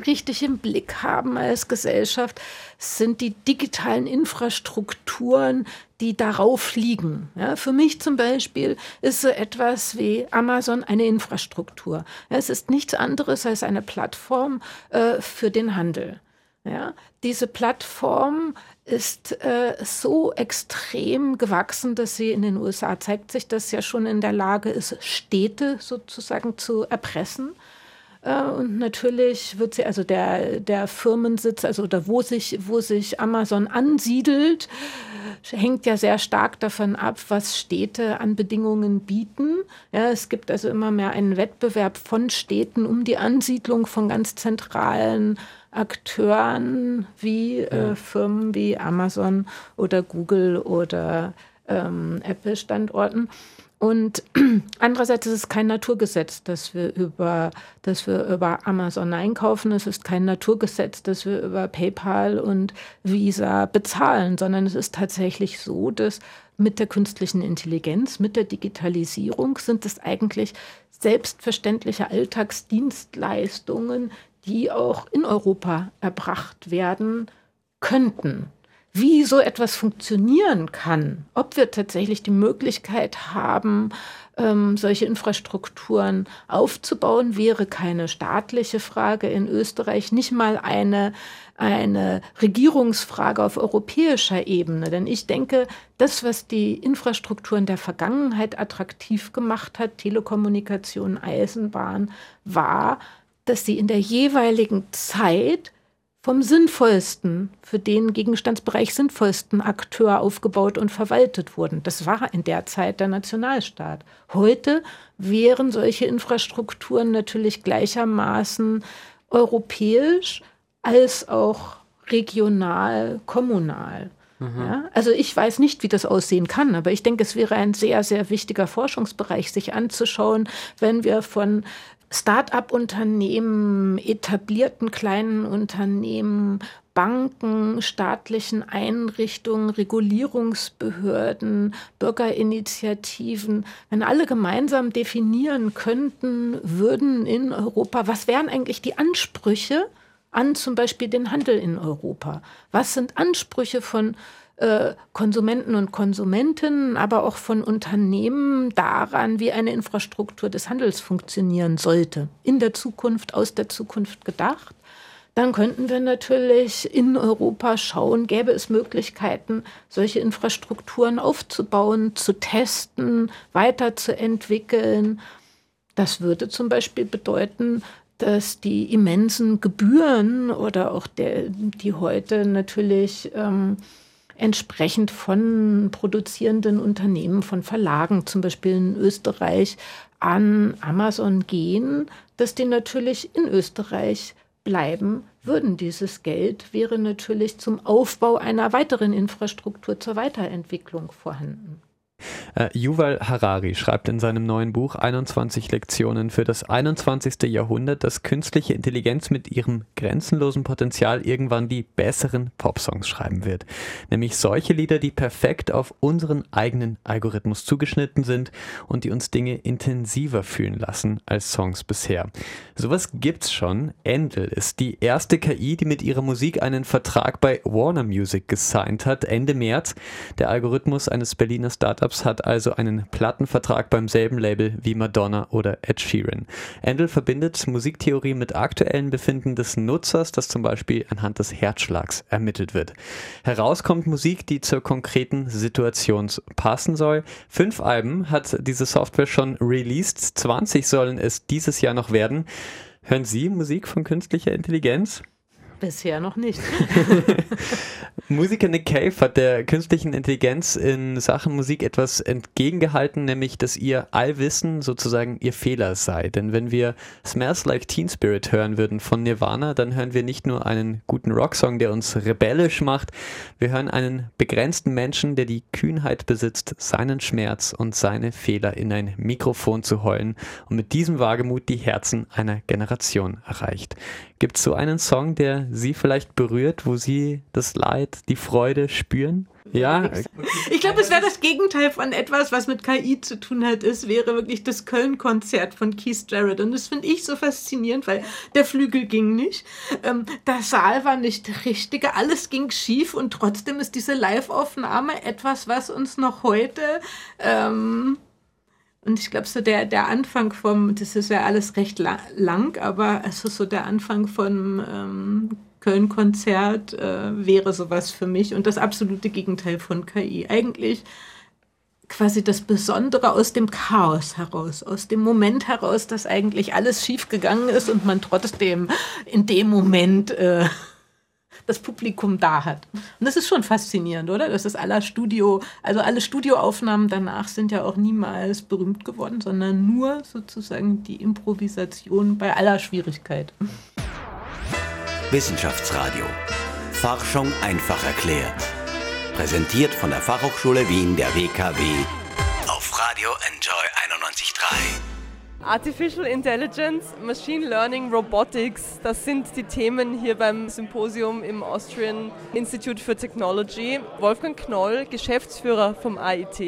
richtig im Blick haben als Gesellschaft, sind die digitalen Infrastrukturen, die darauf liegen. Ja, für mich zum Beispiel ist so etwas wie Amazon eine Infrastruktur. Ja, es ist nichts anderes als eine Plattform äh, für den Handel. Ja, diese Plattform ist äh, so extrem gewachsen, dass sie in den USA zeigt sich, dass ja schon in der Lage ist, Städte sozusagen zu erpressen. Äh, und natürlich wird sie, also der, der Firmensitz, also da wo sich, wo sich Amazon ansiedelt, hängt ja sehr stark davon ab, was Städte an Bedingungen bieten. Ja, es gibt also immer mehr einen Wettbewerb von Städten um die Ansiedlung von ganz zentralen Akteuren wie äh, Firmen wie Amazon oder Google oder ähm, Apple-Standorten. Und andererseits ist es kein Naturgesetz, dass wir über, dass wir über Amazon einkaufen. Es ist kein Naturgesetz, dass wir über PayPal und Visa bezahlen, sondern es ist tatsächlich so, dass mit der künstlichen Intelligenz, mit der Digitalisierung sind es eigentlich selbstverständliche Alltagsdienstleistungen, die auch in Europa erbracht werden könnten wie so etwas funktionieren kann, ob wir tatsächlich die Möglichkeit haben, ähm, solche Infrastrukturen aufzubauen, wäre keine staatliche Frage in Österreich, nicht mal eine, eine Regierungsfrage auf europäischer Ebene. Denn ich denke, das, was die Infrastrukturen der Vergangenheit attraktiv gemacht hat, Telekommunikation, Eisenbahn, war, dass sie in der jeweiligen Zeit vom sinnvollsten, für den Gegenstandsbereich sinnvollsten Akteur aufgebaut und verwaltet wurden. Das war in der Zeit der Nationalstaat. Heute wären solche Infrastrukturen natürlich gleichermaßen europäisch als auch regional, kommunal. Mhm. Ja, also ich weiß nicht, wie das aussehen kann, aber ich denke, es wäre ein sehr, sehr wichtiger Forschungsbereich, sich anzuschauen, wenn wir von Start-up-Unternehmen, etablierten kleinen Unternehmen, Banken, staatlichen Einrichtungen, Regulierungsbehörden, Bürgerinitiativen, wenn alle gemeinsam definieren könnten, würden in Europa, was wären eigentlich die Ansprüche an zum Beispiel den Handel in Europa? Was sind Ansprüche von Konsumenten und Konsumentinnen, aber auch von Unternehmen daran, wie eine Infrastruktur des Handels funktionieren sollte. In der Zukunft, aus der Zukunft gedacht. Dann könnten wir natürlich in Europa schauen, gäbe es Möglichkeiten, solche Infrastrukturen aufzubauen, zu testen, weiterzuentwickeln. Das würde zum Beispiel bedeuten, dass die immensen Gebühren oder auch der, die heute natürlich ähm, entsprechend von produzierenden Unternehmen, von Verlagen, zum Beispiel in Österreich, an Amazon gehen, dass die natürlich in Österreich bleiben würden. Dieses Geld wäre natürlich zum Aufbau einer weiteren Infrastruktur zur Weiterentwicklung vorhanden. Äh, Yuval Harari schreibt in seinem neuen Buch 21 Lektionen für das 21. Jahrhundert, dass künstliche Intelligenz mit ihrem grenzenlosen Potenzial irgendwann die besseren Popsongs schreiben wird. Nämlich solche Lieder, die perfekt auf unseren eigenen Algorithmus zugeschnitten sind und die uns Dinge intensiver fühlen lassen als Songs bisher. Sowas gibt's schon. Endel ist die erste KI, die mit ihrer Musik einen Vertrag bei Warner Music gesigned hat, Ende März. Der Algorithmus eines Berliner Startups Startups hat also einen Plattenvertrag beim selben Label wie Madonna oder Ed Sheeran. Endel verbindet Musiktheorie mit aktuellen Befinden des Nutzers, das zum Beispiel anhand des Herzschlags ermittelt wird. Heraus kommt Musik, die zur konkreten Situation passen soll. Fünf Alben hat diese Software schon released, 20 sollen es dieses Jahr noch werden. Hören Sie Musik von künstlicher Intelligenz? Bisher noch nicht. Musiker Nick Cave hat der künstlichen Intelligenz in Sachen Musik etwas entgegengehalten, nämlich dass ihr Allwissen sozusagen ihr Fehler sei. Denn wenn wir Smells Like Teen Spirit hören würden von Nirvana, dann hören wir nicht nur einen guten Rocksong, der uns rebellisch macht, wir hören einen begrenzten Menschen, der die Kühnheit besitzt, seinen Schmerz und seine Fehler in ein Mikrofon zu heulen und mit diesem Wagemut die Herzen einer Generation erreicht. Gibt es so einen Song, der Sie vielleicht berührt, wo Sie das Leid, die Freude spüren? Ja. Ich glaube, es wäre das Gegenteil von etwas, was mit KI zu tun hat. Es wäre wirklich das Köln-Konzert von Keith Jarrett. Und das finde ich so faszinierend, weil der Flügel ging nicht. Ähm, der Saal war nicht der richtige. Alles ging schief. Und trotzdem ist diese Live-Aufnahme etwas, was uns noch heute ähm, und ich glaube, so der, der Anfang vom, das ist ja alles recht la lang, aber also so der Anfang vom ähm, Köln-Konzert äh, wäre sowas für mich und das absolute Gegenteil von KI. Eigentlich quasi das Besondere aus dem Chaos heraus, aus dem Moment heraus, dass eigentlich alles schiefgegangen ist und man trotzdem in dem Moment äh, das Publikum da hat. Und das ist schon faszinierend, oder? Das ist aller Studio, also alle Studioaufnahmen danach sind ja auch niemals berühmt geworden, sondern nur sozusagen die Improvisation bei aller Schwierigkeit. Wissenschaftsradio. Forschung einfach erklärt. Präsentiert von der Fachhochschule Wien der WKW auf Radio Enjoy 91.3. Artificial Intelligence, Machine Learning, Robotics, das sind die Themen hier beim Symposium im Austrian Institute for Technology. Wolfgang Knoll, Geschäftsführer vom AIT.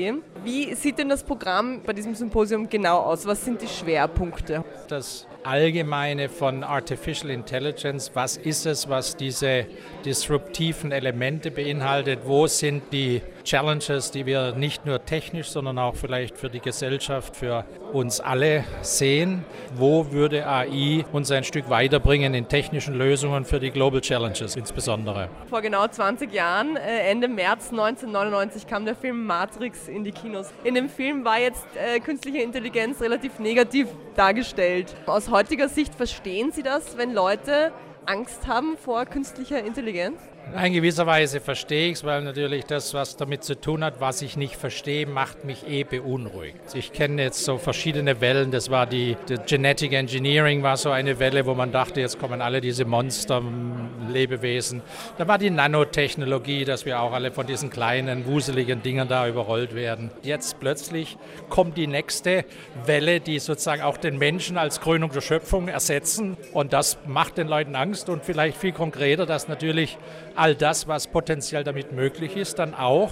Wie sieht denn das Programm bei diesem Symposium genau aus? Was sind die Schwerpunkte? Das Allgemeine von Artificial Intelligence, was ist es, was diese disruptiven Elemente beinhaltet, wo sind die Challenges, die wir nicht nur technisch, sondern auch vielleicht für die Gesellschaft, für uns alle sehen. Wo würde AI uns ein Stück weiterbringen in technischen Lösungen für die Global Challenges insbesondere? Vor genau 20 Jahren, äh, Ende März 1999, kam der Film Matrix in die Kinos. In dem Film war jetzt äh, künstliche Intelligenz relativ negativ dargestellt. Aus heutiger Sicht verstehen Sie das, wenn Leute Angst haben vor künstlicher Intelligenz? In gewisser Weise verstehe ich es, weil natürlich das, was damit zu tun hat, was ich nicht verstehe, macht mich eh beunruhigt. Ich kenne jetzt so verschiedene Wellen. Das war die, die Genetic Engineering war so eine Welle, wo man dachte, jetzt kommen alle diese Monster-Lebewesen. Da war die Nanotechnologie, dass wir auch alle von diesen kleinen, wuseligen Dingen da überrollt werden. Jetzt plötzlich kommt die nächste Welle, die sozusagen auch den Menschen als Krönung der Schöpfung ersetzen. Und das macht den Leuten Angst und vielleicht viel konkreter, dass natürlich all das, was potenziell damit möglich ist, dann auch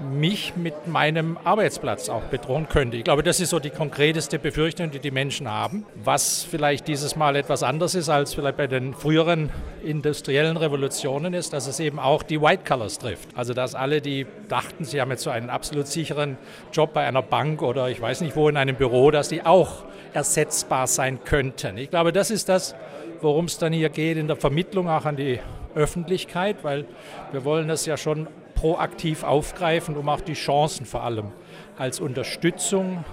mich mit meinem Arbeitsplatz auch bedrohen könnte. Ich glaube, das ist so die konkreteste Befürchtung, die die Menschen haben. Was vielleicht dieses Mal etwas anders ist als vielleicht bei den früheren industriellen Revolutionen ist, dass es eben auch die White Colors trifft. Also dass alle, die dachten, sie haben jetzt so einen absolut sicheren Job bei einer Bank oder ich weiß nicht wo in einem Büro, dass die auch ersetzbar sein könnten. Ich glaube, das ist das, worum es dann hier geht in der Vermittlung auch an die Öffentlichkeit, weil wir wollen das ja schon proaktiv aufgreifen, um auch die Chancen vor allem als Unterstützung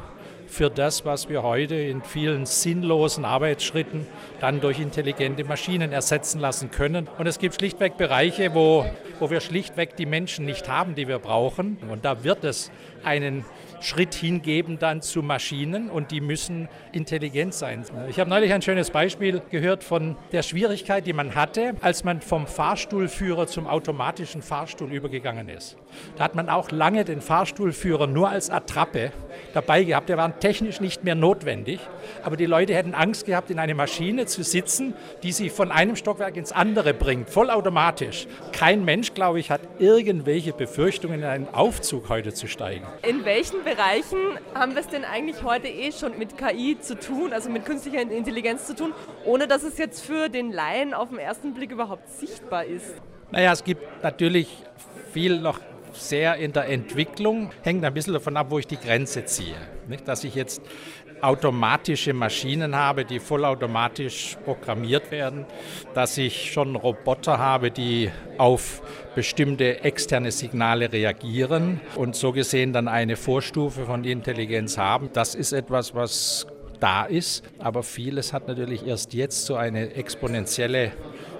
für das, was wir heute in vielen sinnlosen Arbeitsschritten dann durch intelligente Maschinen ersetzen lassen können. Und es gibt schlichtweg Bereiche, wo, wo wir schlichtweg die Menschen nicht haben, die wir brauchen. Und da wird es einen Schritt hingeben dann zu Maschinen und die müssen intelligent sein. Ich habe neulich ein schönes Beispiel gehört von der Schwierigkeit, die man hatte, als man vom Fahrstuhlführer zum automatischen Fahrstuhl übergegangen ist. Da hat man auch lange den Fahrstuhlführer nur als Attrappe dabei gehabt. Der war technisch nicht mehr notwendig, aber die Leute hätten Angst gehabt, in eine Maschine zu sitzen, die sie von einem Stockwerk ins andere bringt, vollautomatisch. Kein Mensch, glaube ich, hat irgendwelche Befürchtungen, in einen Aufzug heute zu steigen. In welchen Bereichen haben wir es denn eigentlich heute eh schon mit KI zu tun, also mit künstlicher Intelligenz zu tun, ohne dass es jetzt für den Laien auf den ersten Blick überhaupt sichtbar ist? Naja, es gibt natürlich viel noch sehr in der Entwicklung, hängt ein bisschen davon ab, wo ich die Grenze ziehe. Nicht, dass ich jetzt automatische Maschinen habe, die vollautomatisch programmiert werden, dass ich schon Roboter habe, die auf bestimmte externe Signale reagieren und so gesehen dann eine Vorstufe von Intelligenz haben. Das ist etwas, was da ist, aber vieles hat natürlich erst jetzt so eine exponentielle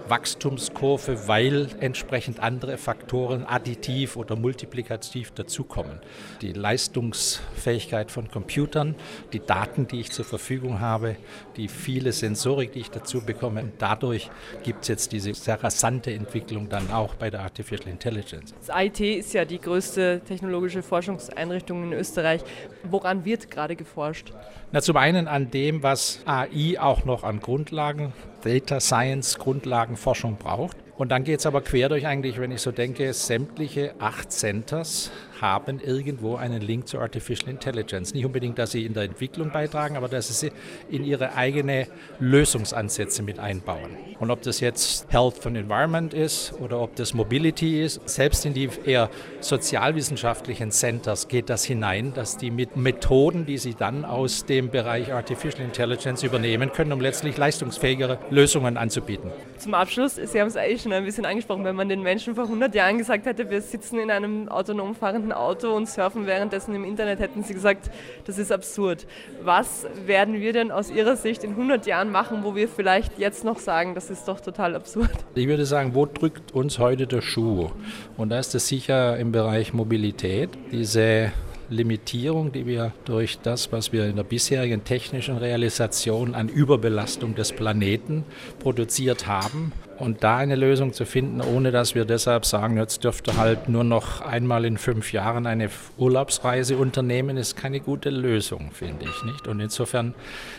Wachstumskurve, weil entsprechend andere Faktoren additiv oder multiplikativ dazukommen. Die Leistungsfähigkeit von Computern, die Daten, die ich zur Verfügung habe, die viele Sensorik, die ich dazu bekomme. Und dadurch gibt es jetzt diese sehr rasante Entwicklung dann auch bei der Artificial Intelligence. Das IT ist ja die größte technologische Forschungseinrichtung in Österreich. Woran wird gerade geforscht? Na, zum einen an dem, was AI auch noch an Grundlagen, Data Science Grundlagenforschung braucht. Und dann geht es aber quer durch eigentlich, wenn ich so denke, sämtliche acht Centers haben irgendwo einen Link zu Artificial Intelligence. Nicht unbedingt, dass sie in der Entwicklung beitragen, aber dass sie in ihre eigene Lösungsansätze mit einbauen. Und ob das jetzt Health and Environment ist oder ob das Mobility ist, selbst in die eher sozialwissenschaftlichen Centers geht das hinein, dass die mit Methoden, die sie dann aus dem Bereich Artificial Intelligence übernehmen können, um letztlich leistungsfähigere Lösungen anzubieten. Zum Abschluss, Sie haben es eigentlich schon ein bisschen angesprochen, wenn man den Menschen vor 100 Jahren gesagt hätte, wir sitzen in einem autonom fahrenden fahrenden Auto und surfen währenddessen im Internet, hätten Sie gesagt, das ist absurd. Was werden wir denn aus Ihrer Sicht in 100 Jahren machen, wo wir vielleicht jetzt noch sagen, das ist doch total absurd? Ich würde sagen, wo drückt uns heute der Schuh? Und da ist es sicher im Bereich Mobilität. Diese Limitierung, die wir durch das, was wir in der bisherigen technischen Realisation an Überbelastung des Planeten produziert haben. Und da eine Lösung zu finden, ohne dass wir deshalb sagen, jetzt dürfte halt nur noch einmal in fünf Jahren eine Urlaubsreise unternehmen, ist keine gute Lösung, finde ich. Nicht? Und insofern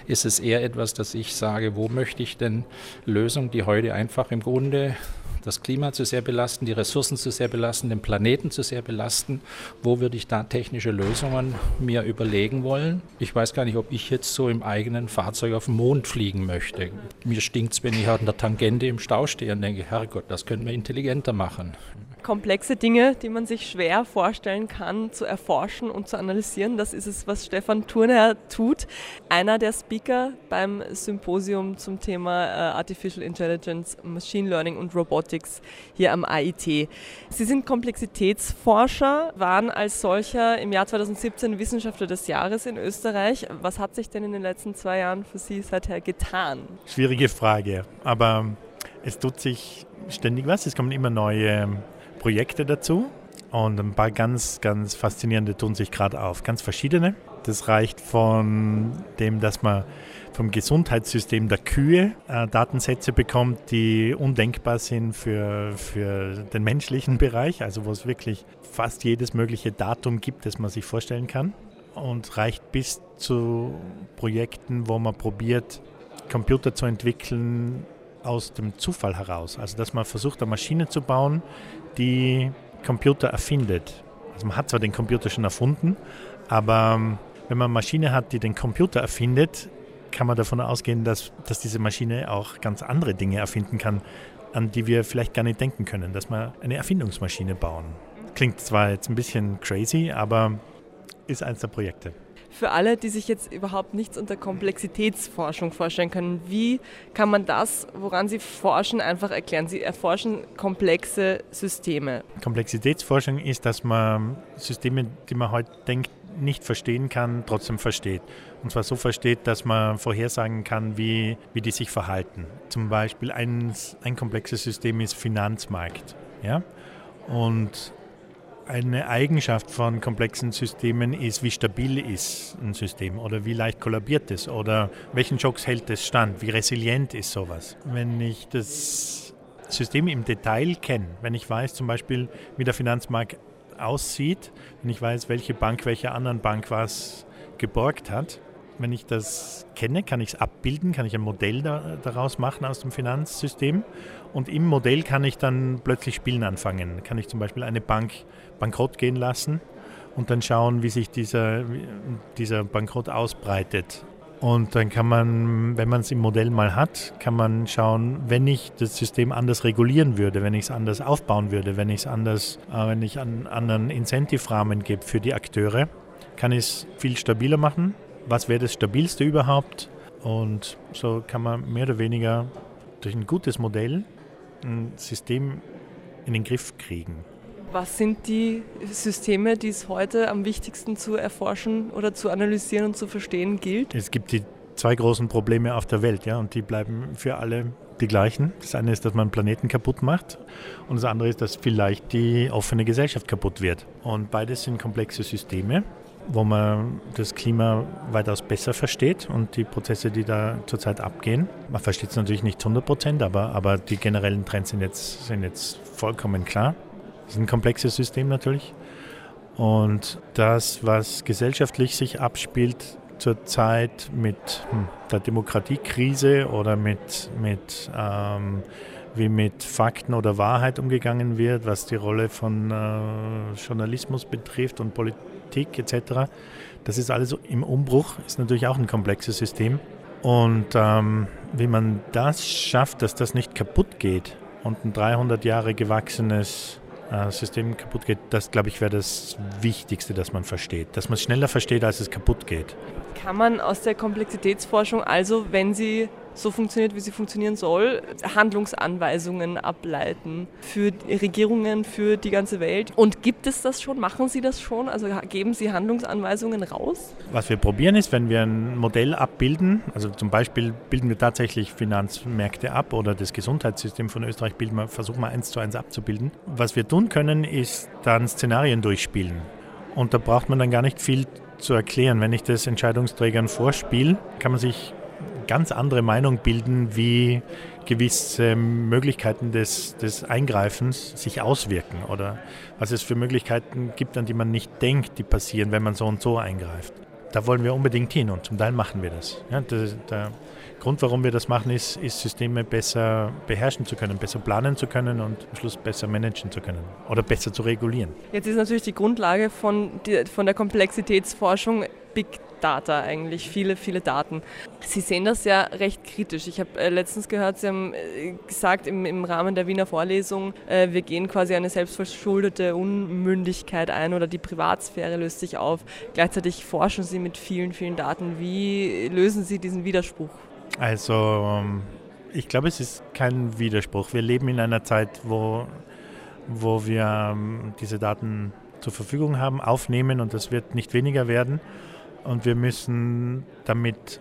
ist es eher etwas, dass ich sage, wo möchte ich denn Lösungen, die heute einfach im Grunde das Klima zu sehr belasten, die Ressourcen zu sehr belasten, den Planeten zu sehr belasten. Wo würde ich da technische Lösungen mir überlegen wollen? Ich weiß gar nicht, ob ich jetzt so im eigenen Fahrzeug auf den Mond fliegen möchte. Mir stinkt es, wenn ich an der Tangente im Stau stehe und denke, Herrgott, das könnten wir intelligenter machen komplexe Dinge, die man sich schwer vorstellen kann, zu erforschen und zu analysieren. Das ist es, was Stefan Thurner tut. Einer der Speaker beim Symposium zum Thema äh, Artificial Intelligence, Machine Learning und Robotics hier am AIT. Sie sind Komplexitätsforscher, waren als solcher im Jahr 2017 Wissenschaftler des Jahres in Österreich. Was hat sich denn in den letzten zwei Jahren für Sie seither getan? Schwierige Frage, aber es tut sich ständig was. Es kommen immer neue Projekte dazu und ein paar ganz, ganz faszinierende tun sich gerade auf. Ganz verschiedene. Das reicht von dem, dass man vom Gesundheitssystem der Kühe äh, Datensätze bekommt, die undenkbar sind für, für den menschlichen Bereich, also wo es wirklich fast jedes mögliche Datum gibt, das man sich vorstellen kann. Und reicht bis zu Projekten, wo man probiert, Computer zu entwickeln aus dem Zufall heraus. Also dass man versucht, eine Maschine zu bauen, die Computer erfindet. Also man hat zwar den Computer schon erfunden, aber ähm, wenn man eine Maschine hat, die den Computer erfindet, kann man davon ausgehen, dass, dass diese Maschine auch ganz andere Dinge erfinden kann, an die wir vielleicht gar nicht denken können, dass wir eine Erfindungsmaschine bauen. Klingt zwar jetzt ein bisschen crazy, aber ist eines der Projekte für alle, die sich jetzt überhaupt nichts unter Komplexitätsforschung vorstellen können, wie kann man das, woran Sie forschen, einfach erklären? Sie erforschen komplexe Systeme. Komplexitätsforschung ist, dass man Systeme, die man heute denkt, nicht verstehen kann, trotzdem versteht. Und zwar so versteht, dass man vorhersagen kann, wie, wie die sich verhalten. Zum Beispiel ein, ein komplexes System ist Finanzmarkt. Ja? Und eine Eigenschaft von komplexen Systemen ist, wie stabil ist ein System oder wie leicht kollabiert es oder welchen Schocks hält es stand, wie resilient ist sowas. Wenn ich das System im Detail kenne, wenn ich weiß zum Beispiel, wie der Finanzmarkt aussieht, wenn ich weiß, welche Bank welcher anderen Bank was geborgt hat, wenn ich das kenne, kann ich es abbilden, kann ich ein Modell da, daraus machen aus dem Finanzsystem und im Modell kann ich dann plötzlich spielen anfangen. Kann ich zum Beispiel eine Bank bankrott gehen lassen und dann schauen, wie sich dieser, dieser Bankrott ausbreitet. Und dann kann man, wenn man es im Modell mal hat, kann man schauen, wenn ich das System anders regulieren würde, wenn ich es anders aufbauen würde, wenn ich es anders, äh, wenn ich einen anderen Incentive-Rahmen gebe für die Akteure, kann ich es viel stabiler machen. Was wäre das stabilste überhaupt? Und so kann man mehr oder weniger durch ein gutes Modell ein System in den Griff kriegen. Was sind die Systeme, die es heute am wichtigsten zu erforschen oder zu analysieren und zu verstehen gilt? Es gibt die zwei großen Probleme auf der Welt, ja, und die bleiben für alle die gleichen. Das eine ist, dass man Planeten kaputt macht und das andere ist, dass vielleicht die offene Gesellschaft kaputt wird. Und beides sind komplexe Systeme, wo man das Klima weitaus besser versteht und die Prozesse, die da zurzeit abgehen. Man versteht es natürlich nicht 100 Prozent, aber, aber die generellen Trends sind jetzt, sind jetzt vollkommen klar. Das ist ein komplexes System natürlich. Und das, was gesellschaftlich sich abspielt zurzeit mit hm, der Demokratiekrise oder mit, mit ähm, wie mit Fakten oder Wahrheit umgegangen wird, was die Rolle von äh, Journalismus betrifft und Politik etc. Das ist alles im Umbruch, ist natürlich auch ein komplexes System. Und ähm, wie man das schafft, dass das nicht kaputt geht und ein 300 Jahre gewachsenes System kaputt geht, das glaube ich wäre das Wichtigste, dass man versteht. Dass man es schneller versteht, als es kaputt geht. Kann man aus der Komplexitätsforschung also, wenn Sie so funktioniert, wie sie funktionieren soll, Handlungsanweisungen ableiten für Regierungen, für die ganze Welt. Und gibt es das schon? Machen Sie das schon? Also geben Sie Handlungsanweisungen raus? Was wir probieren ist, wenn wir ein Modell abbilden, also zum Beispiel bilden wir tatsächlich Finanzmärkte ab oder das Gesundheitssystem von Österreich bilden wir, versuchen wir eins zu eins abzubilden. Was wir tun können, ist dann Szenarien durchspielen. Und da braucht man dann gar nicht viel zu erklären. Wenn ich das Entscheidungsträgern vorspiele, kann man sich ganz andere Meinung bilden, wie gewisse Möglichkeiten des, des Eingreifens sich auswirken oder was es für Möglichkeiten gibt, an die man nicht denkt, die passieren, wenn man so und so eingreift. Da wollen wir unbedingt hin und zum Teil machen wir das. Ja, der, der Grund, warum wir das machen, ist, ist, Systeme besser beherrschen zu können, besser planen zu können und am Schluss besser managen zu können oder besser zu regulieren. Jetzt ist natürlich die Grundlage von, die, von der Komplexitätsforschung Big Data eigentlich, viele, viele Daten. Sie sehen das ja recht kritisch. Ich habe äh, letztens gehört, Sie haben äh, gesagt im, im Rahmen der Wiener Vorlesung, äh, wir gehen quasi eine selbstverschuldete Unmündigkeit ein oder die Privatsphäre löst sich auf. Gleichzeitig forschen Sie mit vielen, vielen Daten. Wie lösen Sie diesen Widerspruch? Also ich glaube, es ist kein Widerspruch. Wir leben in einer Zeit, wo, wo wir ähm, diese Daten zur Verfügung haben, aufnehmen und das wird nicht weniger werden. Und wir müssen damit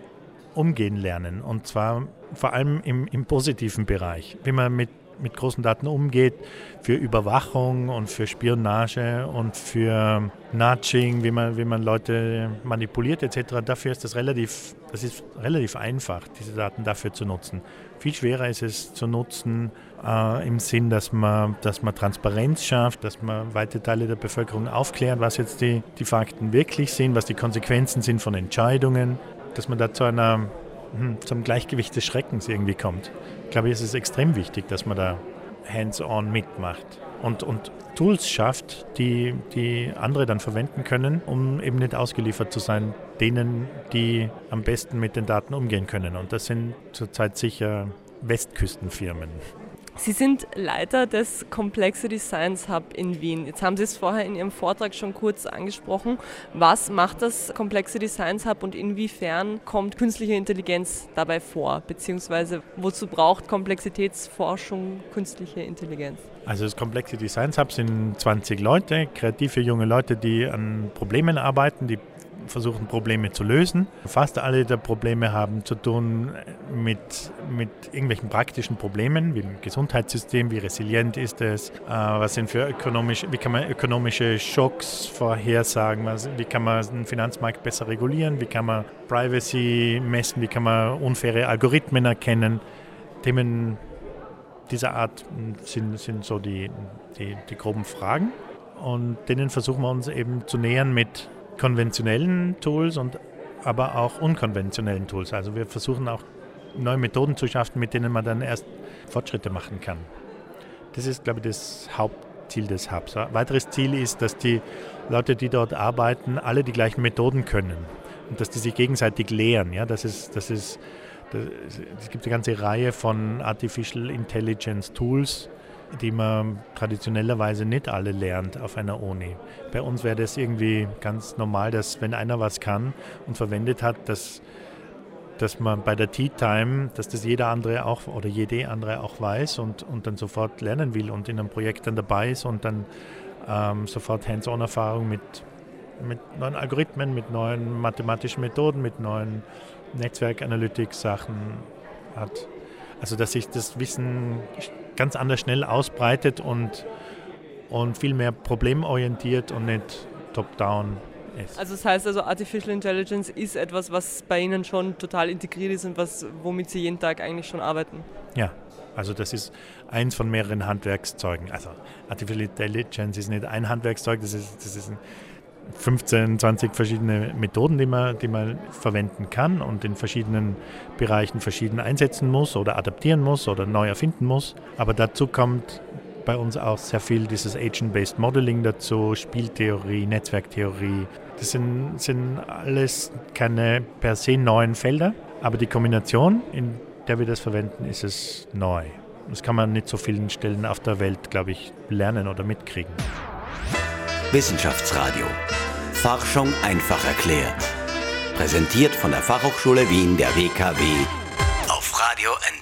umgehen lernen. Und zwar vor allem im, im positiven Bereich. Wie man mit, mit großen Daten umgeht, für Überwachung und für Spionage und für Nudging, wie man, wie man Leute manipuliert etc. Dafür ist das relativ, das ist relativ einfach, diese Daten dafür zu nutzen. Viel schwerer ist es zu nutzen äh, im Sinn, dass man, dass man Transparenz schafft, dass man weite Teile der Bevölkerung aufklärt, was jetzt die, die Fakten wirklich sind, was die Konsequenzen sind von Entscheidungen, dass man da zu einer, hm, zum Gleichgewicht des Schreckens irgendwie kommt. Ich glaube, es ist extrem wichtig, dass man da hands-on mitmacht und, und Tools schafft, die, die andere dann verwenden können, um eben nicht ausgeliefert zu sein, denen, die am besten mit den Daten umgehen können. Und das sind zurzeit sicher Westküstenfirmen. Sie sind Leiter des Complexity Science Hub in Wien. Jetzt haben Sie es vorher in Ihrem Vortrag schon kurz angesprochen. Was macht das Complexity Science Hub und inwiefern kommt künstliche Intelligenz dabei vor? Beziehungsweise wozu braucht Komplexitätsforschung künstliche Intelligenz? Also das Complexity Science Hub sind 20 Leute, kreative junge Leute, die an Problemen arbeiten, die versuchen Probleme zu lösen. Fast alle der Probleme haben zu tun mit, mit irgendwelchen praktischen Problemen, wie im Gesundheitssystem, wie resilient ist es, äh, was sind für ökonomische, wie kann man ökonomische Schocks vorhersagen, was, wie kann man den Finanzmarkt besser regulieren, wie kann man Privacy messen, wie kann man unfaire Algorithmen erkennen. Themen dieser Art sind, sind so die, die, die groben Fragen und denen versuchen wir uns eben zu nähern mit konventionellen Tools und aber auch unkonventionellen Tools. Also wir versuchen auch neue Methoden zu schaffen, mit denen man dann erst Fortschritte machen kann. Das ist, glaube ich, das Hauptziel des Hubs. Ein weiteres Ziel ist, dass die Leute, die dort arbeiten, alle die gleichen Methoden können und dass die sich gegenseitig lehren. Ja, das ist, das ist, das, es gibt eine ganze Reihe von Artificial Intelligence Tools, die man traditionellerweise nicht alle lernt auf einer Uni. Bei uns wäre das irgendwie ganz normal, dass wenn einer was kann und verwendet hat, dass, dass man bei der Tea Time, dass das jeder andere auch oder jede andere auch weiß und, und dann sofort lernen will und in einem Projekt dann dabei ist und dann ähm, sofort Hands-on-Erfahrung mit, mit neuen Algorithmen, mit neuen mathematischen Methoden, mit neuen Netzwerk-Analytics-Sachen hat. Also dass sich das Wissen ganz anders schnell ausbreitet und, und viel mehr problemorientiert und nicht top-down ist. Also das heißt also, Artificial Intelligence ist etwas, was bei Ihnen schon total integriert ist und was, womit Sie jeden Tag eigentlich schon arbeiten. Ja, also das ist eins von mehreren Handwerkszeugen. Also Artificial Intelligence ist nicht ein Handwerkszeug, das ist, das ist ein 15, 20 verschiedene Methoden, die man, die man verwenden kann und in verschiedenen Bereichen verschieden einsetzen muss oder adaptieren muss oder neu erfinden muss. Aber dazu kommt bei uns auch sehr viel dieses Agent-Based Modeling dazu, Spieltheorie, Netzwerktheorie. Das sind, sind alles keine per se neuen Felder, aber die Kombination, in der wir das verwenden, ist es neu. Das kann man nicht so vielen Stellen auf der Welt, glaube ich, lernen oder mitkriegen. Wissenschaftsradio. Forschung einfach erklärt. Präsentiert von der Fachhochschule Wien der WKW auf Radio 91.3.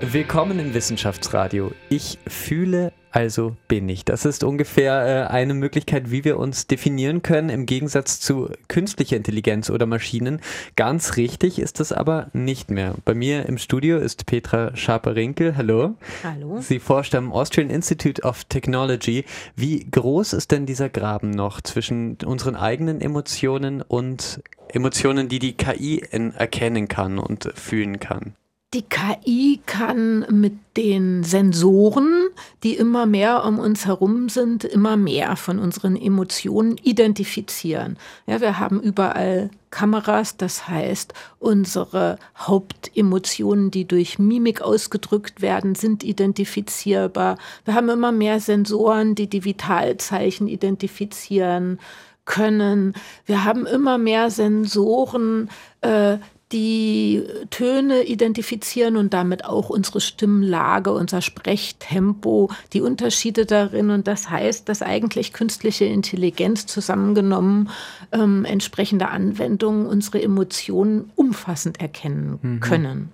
Willkommen im Wissenschaftsradio. Ich fühle, also bin ich. Das ist ungefähr äh, eine Möglichkeit, wie wir uns definieren können, im Gegensatz zu künstlicher Intelligenz oder Maschinen. Ganz richtig ist das aber nicht mehr. Bei mir im Studio ist Petra Schaper-Rinkel. Hallo. Hallo. Sie forscht am Austrian Institute of Technology. Wie groß ist denn dieser Graben noch zwischen unseren eigenen Emotionen und Emotionen, die die KI erkennen kann und fühlen kann? Die KI kann mit den Sensoren, die immer mehr um uns herum sind, immer mehr von unseren Emotionen identifizieren. Ja, wir haben überall Kameras, das heißt, unsere Hauptemotionen, die durch Mimik ausgedrückt werden, sind identifizierbar. Wir haben immer mehr Sensoren, die die Vitalzeichen identifizieren können. Wir haben immer mehr Sensoren, äh, die Töne identifizieren und damit auch unsere Stimmlage, unser Sprechtempo, die Unterschiede darin. Und das heißt, dass eigentlich künstliche Intelligenz zusammengenommen ähm, entsprechende Anwendungen unsere Emotionen umfassend erkennen mhm. können.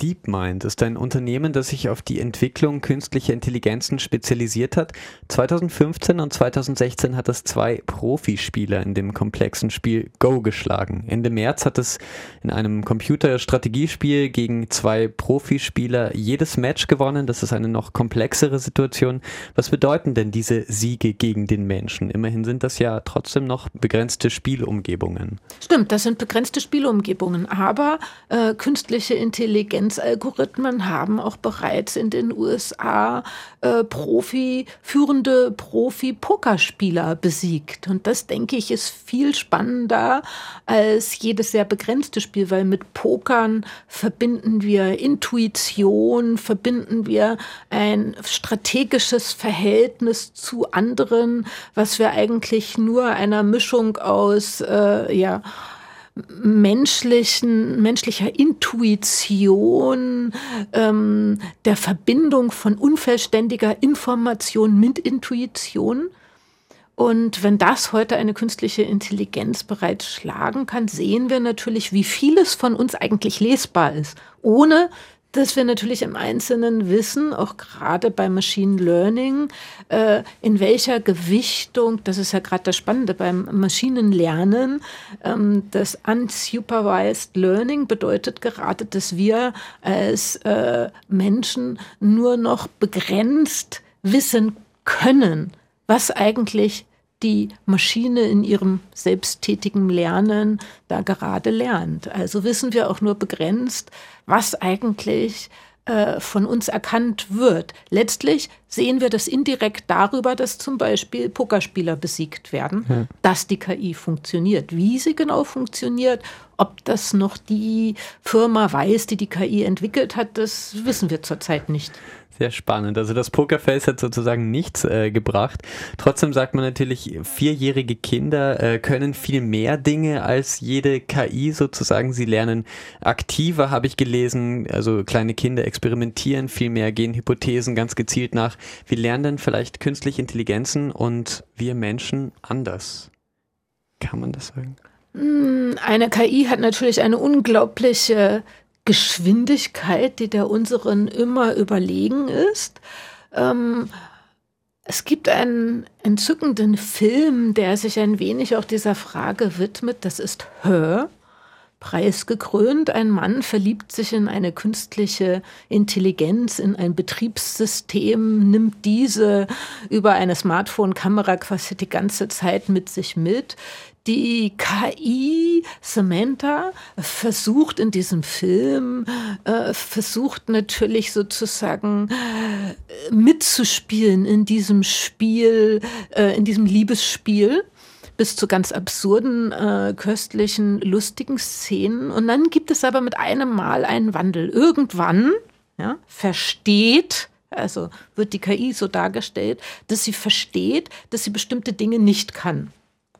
DeepMind ist ein Unternehmen, das sich auf die Entwicklung künstlicher Intelligenzen spezialisiert hat. 2015 und 2016 hat es zwei Profispieler in dem komplexen Spiel Go geschlagen. Ende März hat es in einem Computerstrategiespiel gegen zwei Profispieler jedes Match gewonnen. Das ist eine noch komplexere Situation. Was bedeuten denn diese Siege gegen den Menschen? Immerhin sind das ja trotzdem noch begrenzte Spielumgebungen. Stimmt, das sind begrenzte Spielumgebungen, aber äh, künstliche Intelligenz Intelligenzalgorithmen haben auch bereits in den USA äh, Profi, führende Profi-Pokerspieler besiegt. Und das, denke ich, ist viel spannender als jedes sehr begrenzte Spiel, weil mit Pokern verbinden wir Intuition, verbinden wir ein strategisches Verhältnis zu anderen, was wir eigentlich nur einer Mischung aus, äh, ja, menschlichen, menschlicher Intuition, ähm, der Verbindung von unvollständiger Information mit Intuition. Und wenn das heute eine künstliche Intelligenz bereits schlagen kann, sehen wir natürlich, wie vieles von uns eigentlich lesbar ist, ohne dass wir natürlich im Einzelnen wissen, auch gerade beim Machine Learning, äh, in welcher Gewichtung, das ist ja gerade das Spannende beim Maschinenlernen, ähm, das Unsupervised Learning bedeutet gerade, dass wir als äh, Menschen nur noch begrenzt wissen können, was eigentlich die Maschine in ihrem selbsttätigen Lernen da gerade lernt. Also wissen wir auch nur begrenzt, was eigentlich äh, von uns erkannt wird. Letztlich sehen wir das indirekt darüber, dass zum Beispiel Pokerspieler besiegt werden, ja. dass die KI funktioniert. Wie sie genau funktioniert, ob das noch die Firma weiß, die die KI entwickelt hat, das wissen wir zurzeit nicht. Sehr spannend. Also das Pokerface hat sozusagen nichts äh, gebracht. Trotzdem sagt man natürlich, vierjährige Kinder äh, können viel mehr Dinge als jede KI sozusagen. Sie lernen aktiver, habe ich gelesen. Also kleine Kinder experimentieren viel mehr, gehen Hypothesen ganz gezielt nach. Wir lernen dann vielleicht künstliche Intelligenzen und wir Menschen anders. Kann man das sagen? Hm, eine KI hat natürlich eine unglaubliche Geschwindigkeit, die der unseren immer überlegen ist. Ähm, es gibt einen entzückenden Film, der sich ein wenig auch dieser Frage widmet. Das ist Her. Preisgekrönt. Ein Mann verliebt sich in eine künstliche Intelligenz, in ein Betriebssystem, nimmt diese über eine Smartphone-Kamera quasi die ganze Zeit mit sich mit. Die KI Samantha versucht in diesem Film, äh, versucht natürlich sozusagen äh, mitzuspielen in diesem Spiel, äh, in diesem Liebesspiel bis zu ganz absurden, äh, köstlichen, lustigen Szenen. Und dann gibt es aber mit einem Mal einen Wandel. Irgendwann ja, versteht, also wird die KI so dargestellt, dass sie versteht, dass sie bestimmte Dinge nicht kann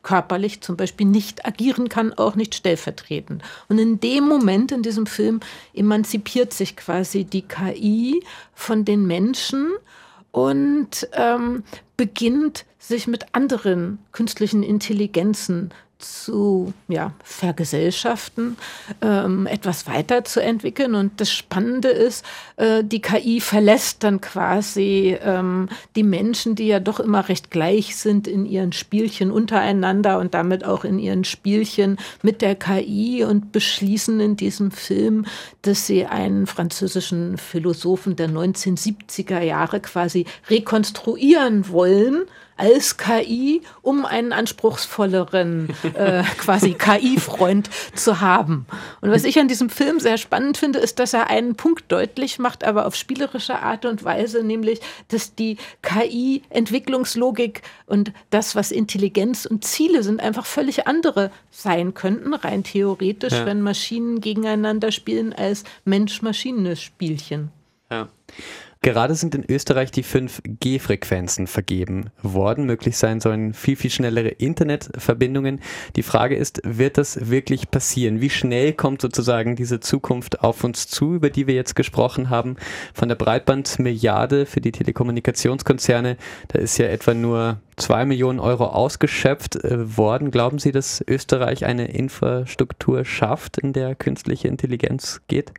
körperlich zum Beispiel nicht agieren kann, auch nicht stellvertretend. Und in dem Moment in diesem Film emanzipiert sich quasi die KI von den Menschen und ähm, beginnt sich mit anderen künstlichen Intelligenzen zu ja, vergesellschaften, ähm, etwas weiterzuentwickeln. Und das Spannende ist, äh, die KI verlässt dann quasi ähm, die Menschen, die ja doch immer recht gleich sind in ihren Spielchen untereinander und damit auch in ihren Spielchen mit der KI und beschließen in diesem Film, dass sie einen französischen Philosophen der 1970er Jahre quasi rekonstruieren wollen als KI, um einen anspruchsvolleren äh, quasi KI-Freund zu haben. Und was ich an diesem Film sehr spannend finde, ist, dass er einen Punkt deutlich macht, aber auf spielerische Art und Weise, nämlich, dass die KI-Entwicklungslogik und das, was Intelligenz und Ziele sind, einfach völlig andere sein könnten, rein theoretisch, ja. wenn Maschinen gegeneinander spielen als Mensch-Maschine-Spielchen. Ja. Gerade sind in Österreich die 5G-Frequenzen vergeben worden. Möglich sein sollen viel, viel schnellere Internetverbindungen. Die Frage ist, wird das wirklich passieren? Wie schnell kommt sozusagen diese Zukunft auf uns zu, über die wir jetzt gesprochen haben? Von der Breitbandmilliarde für die Telekommunikationskonzerne, da ist ja etwa nur zwei Millionen Euro ausgeschöpft äh, worden. Glauben Sie, dass Österreich eine Infrastruktur schafft, in der künstliche Intelligenz geht?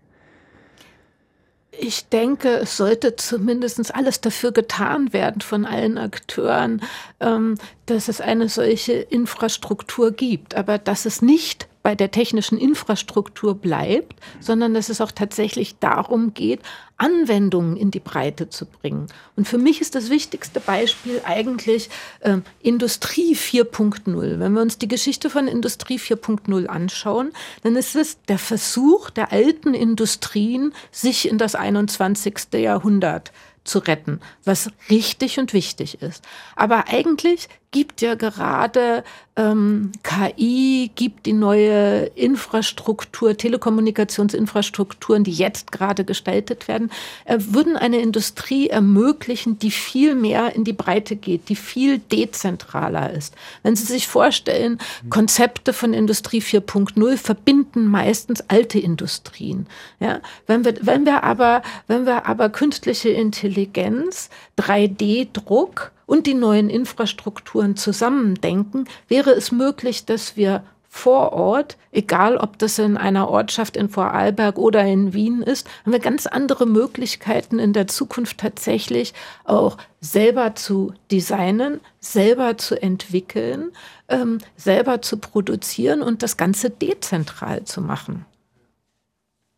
Ich denke, es sollte zumindest alles dafür getan werden von allen Akteuren, ähm, dass es eine solche Infrastruktur gibt. Aber dass es nicht bei der technischen Infrastruktur bleibt, sondern dass es auch tatsächlich darum geht, Anwendungen in die Breite zu bringen. Und für mich ist das wichtigste Beispiel eigentlich äh, Industrie 4.0. Wenn wir uns die Geschichte von Industrie 4.0 anschauen, dann ist es der Versuch der alten Industrien, sich in das 21. Jahrhundert zu retten, was richtig und wichtig ist. Aber eigentlich gibt ja gerade ähm, KI, gibt die neue Infrastruktur, Telekommunikationsinfrastrukturen, die jetzt gerade gestaltet werden, äh, würden eine Industrie ermöglichen, die viel mehr in die Breite geht, die viel dezentraler ist. Wenn Sie sich vorstellen, Konzepte von Industrie 4.0 verbinden meistens alte Industrien. Ja? Wenn, wir, wenn, wir aber, wenn wir aber künstliche Intelligenz, 3D-Druck, und die neuen Infrastrukturen zusammendenken, wäre es möglich, dass wir vor Ort, egal ob das in einer Ortschaft in Vorarlberg oder in Wien ist, haben wir ganz andere Möglichkeiten in der Zukunft tatsächlich auch selber zu designen, selber zu entwickeln, ähm, selber zu produzieren und das Ganze dezentral zu machen.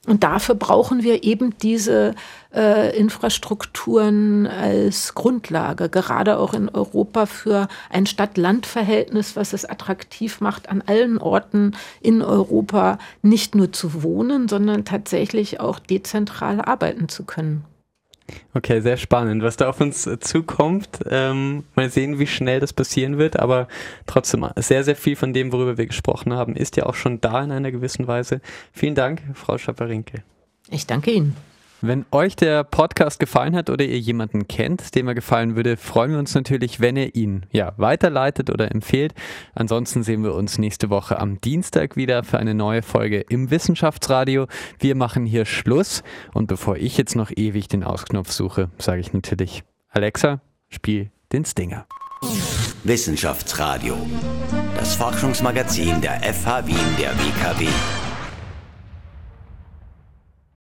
Und dafür brauchen wir eben diese äh, Infrastrukturen als Grundlage, gerade auch in Europa für ein Stadt-Land-Verhältnis, was es attraktiv macht, an allen Orten in Europa nicht nur zu wohnen, sondern tatsächlich auch dezentral arbeiten zu können. Okay, sehr spannend, was da auf uns äh, zukommt. Ähm, mal sehen, wie schnell das passieren wird, aber trotzdem sehr, sehr viel von dem, worüber wir gesprochen haben, ist ja auch schon da in einer gewissen Weise. Vielen Dank, Frau Schaperinke. Ich danke Ihnen. Wenn euch der Podcast gefallen hat oder ihr jemanden kennt, dem er gefallen würde, freuen wir uns natürlich, wenn ihr ihn ja, weiterleitet oder empfehlt. Ansonsten sehen wir uns nächste Woche am Dienstag wieder für eine neue Folge im Wissenschaftsradio. Wir machen hier Schluss und bevor ich jetzt noch ewig den Ausknopf suche, sage ich natürlich, Alexa, spiel den Stinger. Wissenschaftsradio, das Forschungsmagazin der FH Wien der WKW.